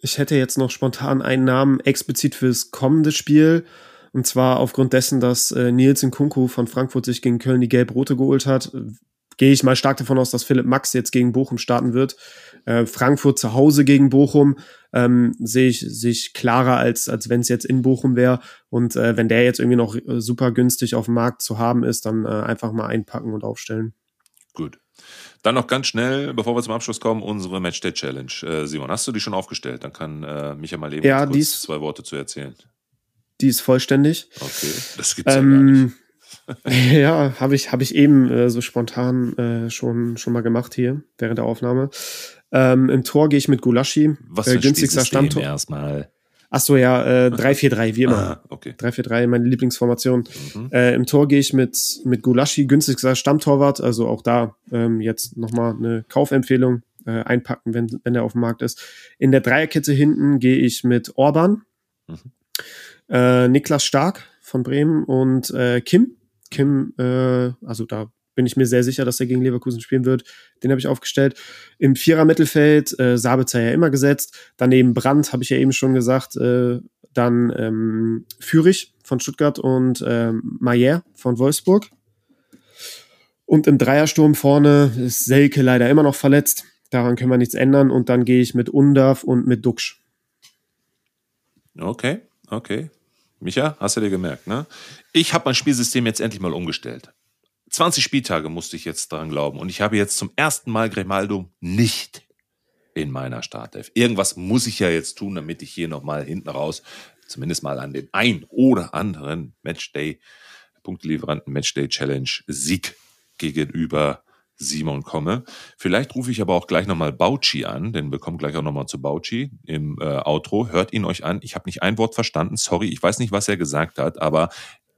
ich hätte jetzt noch spontan einen Namen explizit fürs kommende Spiel. Und zwar aufgrund dessen, dass äh, Nils Nkunku von Frankfurt sich gegen Köln die Gelb-Rote geholt hat, gehe ich mal stark davon aus, dass Philipp Max jetzt gegen Bochum starten wird. Äh, Frankfurt zu Hause gegen Bochum ähm, sehe ich sich klarer, als, als wenn es jetzt in Bochum wäre. Und äh, wenn der jetzt irgendwie noch äh, super günstig auf dem Markt zu haben ist, dann äh, einfach mal einpacken und aufstellen. Gut. Dann noch ganz schnell, bevor wir zum Abschluss kommen, unsere Matchday Challenge. Äh, Simon, hast du die schon aufgestellt? Dann kann äh, Micha mal eben ja, kurz dies, zwei Worte zu erzählen. Die ist vollständig. Okay, das gibt's ähm, ja gar nicht. ja, habe ich, hab ich eben äh, so spontan äh, schon, schon mal gemacht hier während der Aufnahme. Ähm, Im Tor gehe ich mit Gulaschi. Was für äh, günstigster Stammtor. erstmal. Ach so, ja, äh, 3-4-3, wie immer. Ah, okay. 3-4-3, meine Lieblingsformation. Mhm. Äh, Im Tor gehe ich mit, mit Gulaschi, günstigster Stammtorwart. Also auch da ähm, jetzt nochmal eine Kaufempfehlung äh, einpacken, wenn, wenn der auf dem Markt ist. In der Dreierkette hinten gehe ich mit Orban, mhm. äh, Niklas Stark von Bremen und äh, Kim. Kim, äh, also da bin ich mir sehr sicher, dass er gegen Leverkusen spielen wird. Den habe ich aufgestellt. Im Vierer-Mittelfeld äh, Sabitzer ja immer gesetzt. Daneben Brandt, habe ich ja eben schon gesagt. Äh, dann ähm, Fürich von Stuttgart und ähm, Mayer von Wolfsburg. Und im Dreiersturm vorne ist Selke leider immer noch verletzt. Daran können wir nichts ändern. Und dann gehe ich mit Undav und mit Duxch. Okay, okay. Micha, hast du dir gemerkt, ne? Ich habe mein Spielsystem jetzt endlich mal umgestellt. 20 Spieltage musste ich jetzt dran glauben und ich habe jetzt zum ersten Mal Grimaldo nicht in meiner Startelf. Irgendwas muss ich ja jetzt tun, damit ich hier nochmal hinten raus zumindest mal an den ein oder anderen Matchday Punktelieferanten Matchday Challenge Sieg gegenüber Simon komme. Vielleicht rufe ich aber auch gleich nochmal Bauchi an, denn wir kommen gleich auch nochmal zu Bauchi im äh, Outro. Hört ihn euch an. Ich habe nicht ein Wort verstanden. Sorry, ich weiß nicht, was er gesagt hat, aber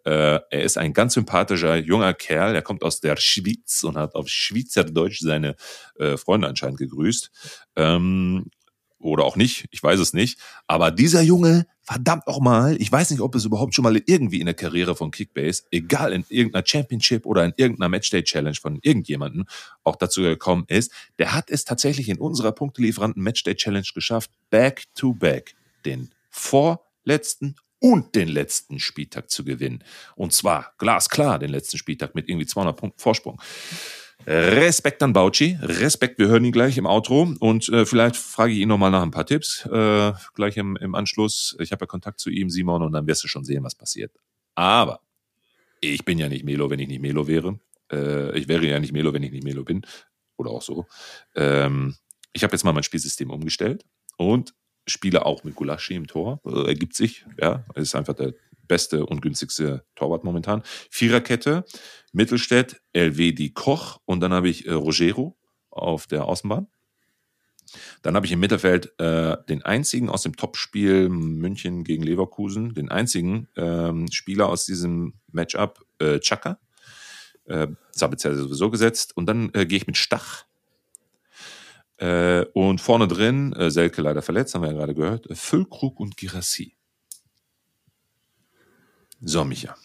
äh, er ist ein ganz sympathischer junger Kerl. Er kommt aus der Schweiz und hat auf Schweizerdeutsch seine äh, Freunde anscheinend gegrüßt. Ähm, oder auch nicht, ich weiß es nicht. Aber dieser Junge, verdammt nochmal, ich weiß nicht, ob es überhaupt schon mal irgendwie in der Karriere von Kickbase, egal in irgendeiner Championship oder in irgendeiner Matchday Challenge von irgendjemanden auch dazu gekommen ist, der hat es tatsächlich in unserer Punktelieferanten Matchday Challenge geschafft, back to back den vorletzten und den letzten Spieltag zu gewinnen. Und zwar glasklar den letzten Spieltag mit irgendwie 200 Punkten Vorsprung. Respekt an Bauchi, Respekt, wir hören ihn gleich im Outro und äh, vielleicht frage ich ihn nochmal nach ein paar Tipps, äh, gleich im, im Anschluss. Ich habe ja Kontakt zu ihm, Simon, und dann wirst du schon sehen, was passiert. Aber ich bin ja nicht Melo, wenn ich nicht Melo wäre. Äh, ich wäre ja nicht Melo, wenn ich nicht Melo bin. Oder auch so. Ähm, ich habe jetzt mal mein Spielsystem umgestellt und spiele auch mit Gulaschi im Tor. Äh, ergibt sich, ja. Ist einfach der beste und günstigste Torwart momentan. Viererkette, Mittelstädt, LWD Koch und dann habe ich äh, Rogero auf der Außenbahn. Dann habe ich im Mittelfeld äh, den einzigen aus dem Topspiel München gegen Leverkusen, den einzigen ähm, Spieler aus diesem Matchup, äh, Chaka. Äh, Sabitzer sowieso gesetzt. Und dann äh, gehe ich mit Stach. Äh, und vorne drin, äh, Selke leider verletzt, haben wir ja gerade gehört, äh, Füllkrug und Girassi. So, Micha.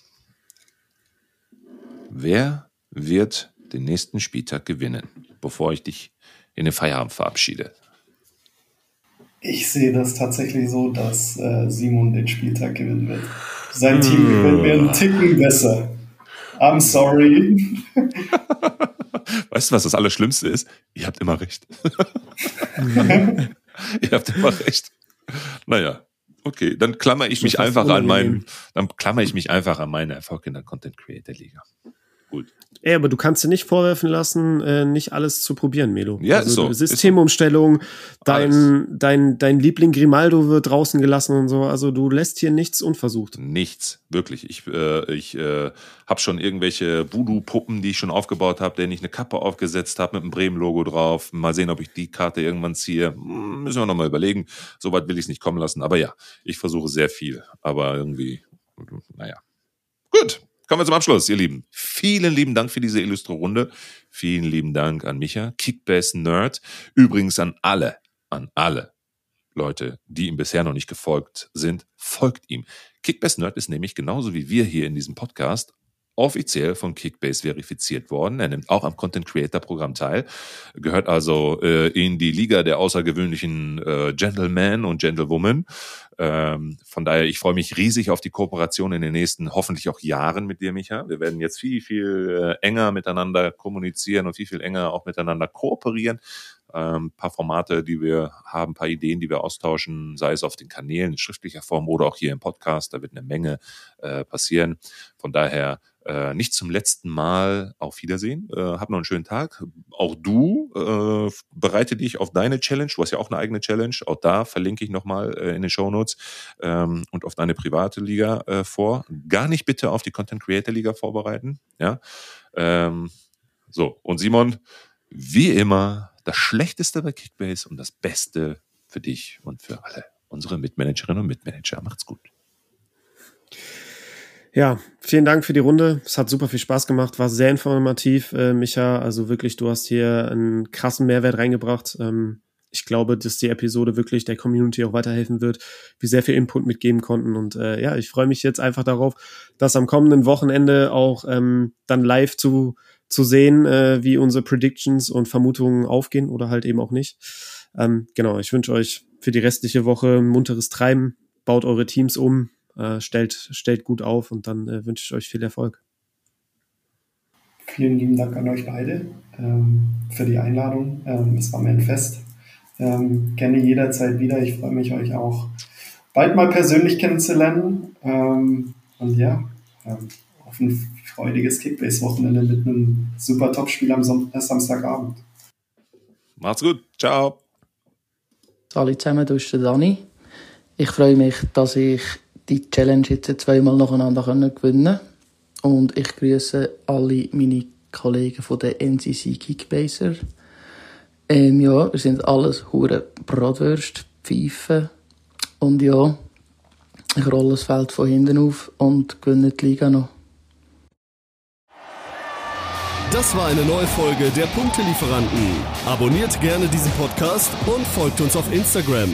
Wer wird den nächsten Spieltag gewinnen, bevor ich dich in den Feierabend verabschiede? Ich sehe das tatsächlich so, dass äh, Simon den Spieltag gewinnen wird. Sein Team gewinnt mir einen Ticken besser. I'm sorry. Weißt du, was das Allerschlimmste ist? Ihr habt immer recht. Ihr habt immer recht. Naja, okay, dann klammer ich mich einfach an meinen, dann klammer ich mich einfach an meine Erfolg in der Content Creator Liga. Gut. Ey, aber du kannst dir nicht vorwerfen lassen, äh, nicht alles zu probieren, Melo. Ja, also, so. Systemumstellung, dein, dein, dein Liebling Grimaldo wird draußen gelassen und so. Also du lässt hier nichts unversucht. Nichts, wirklich. Ich, äh, ich äh, habe schon irgendwelche Voodoo-Puppen, die ich schon aufgebaut habe, denen ich eine Kappe aufgesetzt habe mit einem Bremen-Logo drauf. Mal sehen, ob ich die Karte irgendwann ziehe. Hm, müssen wir nochmal überlegen. Soweit will ich es nicht kommen lassen. Aber ja, ich versuche sehr viel. Aber irgendwie, naja. Gut, Kommen wir zum Abschluss, ihr Lieben. Vielen lieben Dank für diese illustre Runde. Vielen lieben Dank an Micha, Kickbass Nerd. Übrigens an alle, an alle Leute, die ihm bisher noch nicht gefolgt sind, folgt ihm. Kickbass Nerd ist nämlich genauso wie wir hier in diesem Podcast offiziell von Kickbase verifiziert worden. Er nimmt auch am Content Creator Programm teil, gehört also äh, in die Liga der außergewöhnlichen äh, Gentlemen und Gentlewomen. Ähm, von daher, ich freue mich riesig auf die Kooperation in den nächsten, hoffentlich auch Jahren mit dir, Micha. Wir werden jetzt viel, viel äh, enger miteinander kommunizieren und viel, viel enger auch miteinander kooperieren. Ähm, paar Formate, die wir haben, paar Ideen, die wir austauschen, sei es auf den Kanälen in schriftlicher Form oder auch hier im Podcast. Da wird eine Menge äh, passieren. Von daher äh, nicht zum letzten Mal auf Wiedersehen. Äh, hab noch einen schönen Tag. Auch du äh, bereite dich auf deine Challenge. Du hast ja auch eine eigene Challenge. Auch da verlinke ich nochmal äh, in den Show Notes ähm, und auf deine private Liga äh, vor. Gar nicht bitte auf die Content Creator Liga vorbereiten. Ja. Ähm, so und Simon, wie immer das Schlechteste bei Kickbase und das Beste für dich und für alle unsere Mitmanagerinnen und Mitmanager. Macht's gut. Ja, vielen Dank für die Runde. Es hat super viel Spaß gemacht, war sehr informativ, äh, Micha. Also wirklich, du hast hier einen krassen Mehrwert reingebracht. Ähm, ich glaube, dass die Episode wirklich der Community auch weiterhelfen wird, wir sehr viel Input mitgeben konnten. Und äh, ja, ich freue mich jetzt einfach darauf, das am kommenden Wochenende auch ähm, dann live zu, zu sehen, äh, wie unsere Predictions und Vermutungen aufgehen oder halt eben auch nicht. Ähm, genau, ich wünsche euch für die restliche Woche munteres Treiben. Baut eure Teams um, äh, stellt, stellt gut auf und dann äh, wünsche ich euch viel Erfolg. Vielen lieben Dank an euch beide ähm, für die Einladung. Ähm, es war mir ein Fest. Ähm, gerne jederzeit wieder. Ich freue mich, euch auch bald mal persönlich kennenzulernen. Ähm, und ja, ähm, auf ein freudiges Kickbase-Wochenende mit einem super Top-Spiel am Sam äh, Samstagabend. Macht's gut. Ciao. Hallo zusammen, du bist der Dani. Ich freue mich, dass ich die Challenge jetzt zweimal nacheinander können gewinnen Und ich grüße alle meine Kollegen von der NCC Kickbaser. Ähm, ja, wir sind alles hure Bratwürst, Pfeifen. Und ja, ich rolle das Feld von hinten auf und gewinne die Liga noch. Das war eine neue Folge der Punktelieferanten. Abonniert gerne diesen Podcast und folgt uns auf Instagram.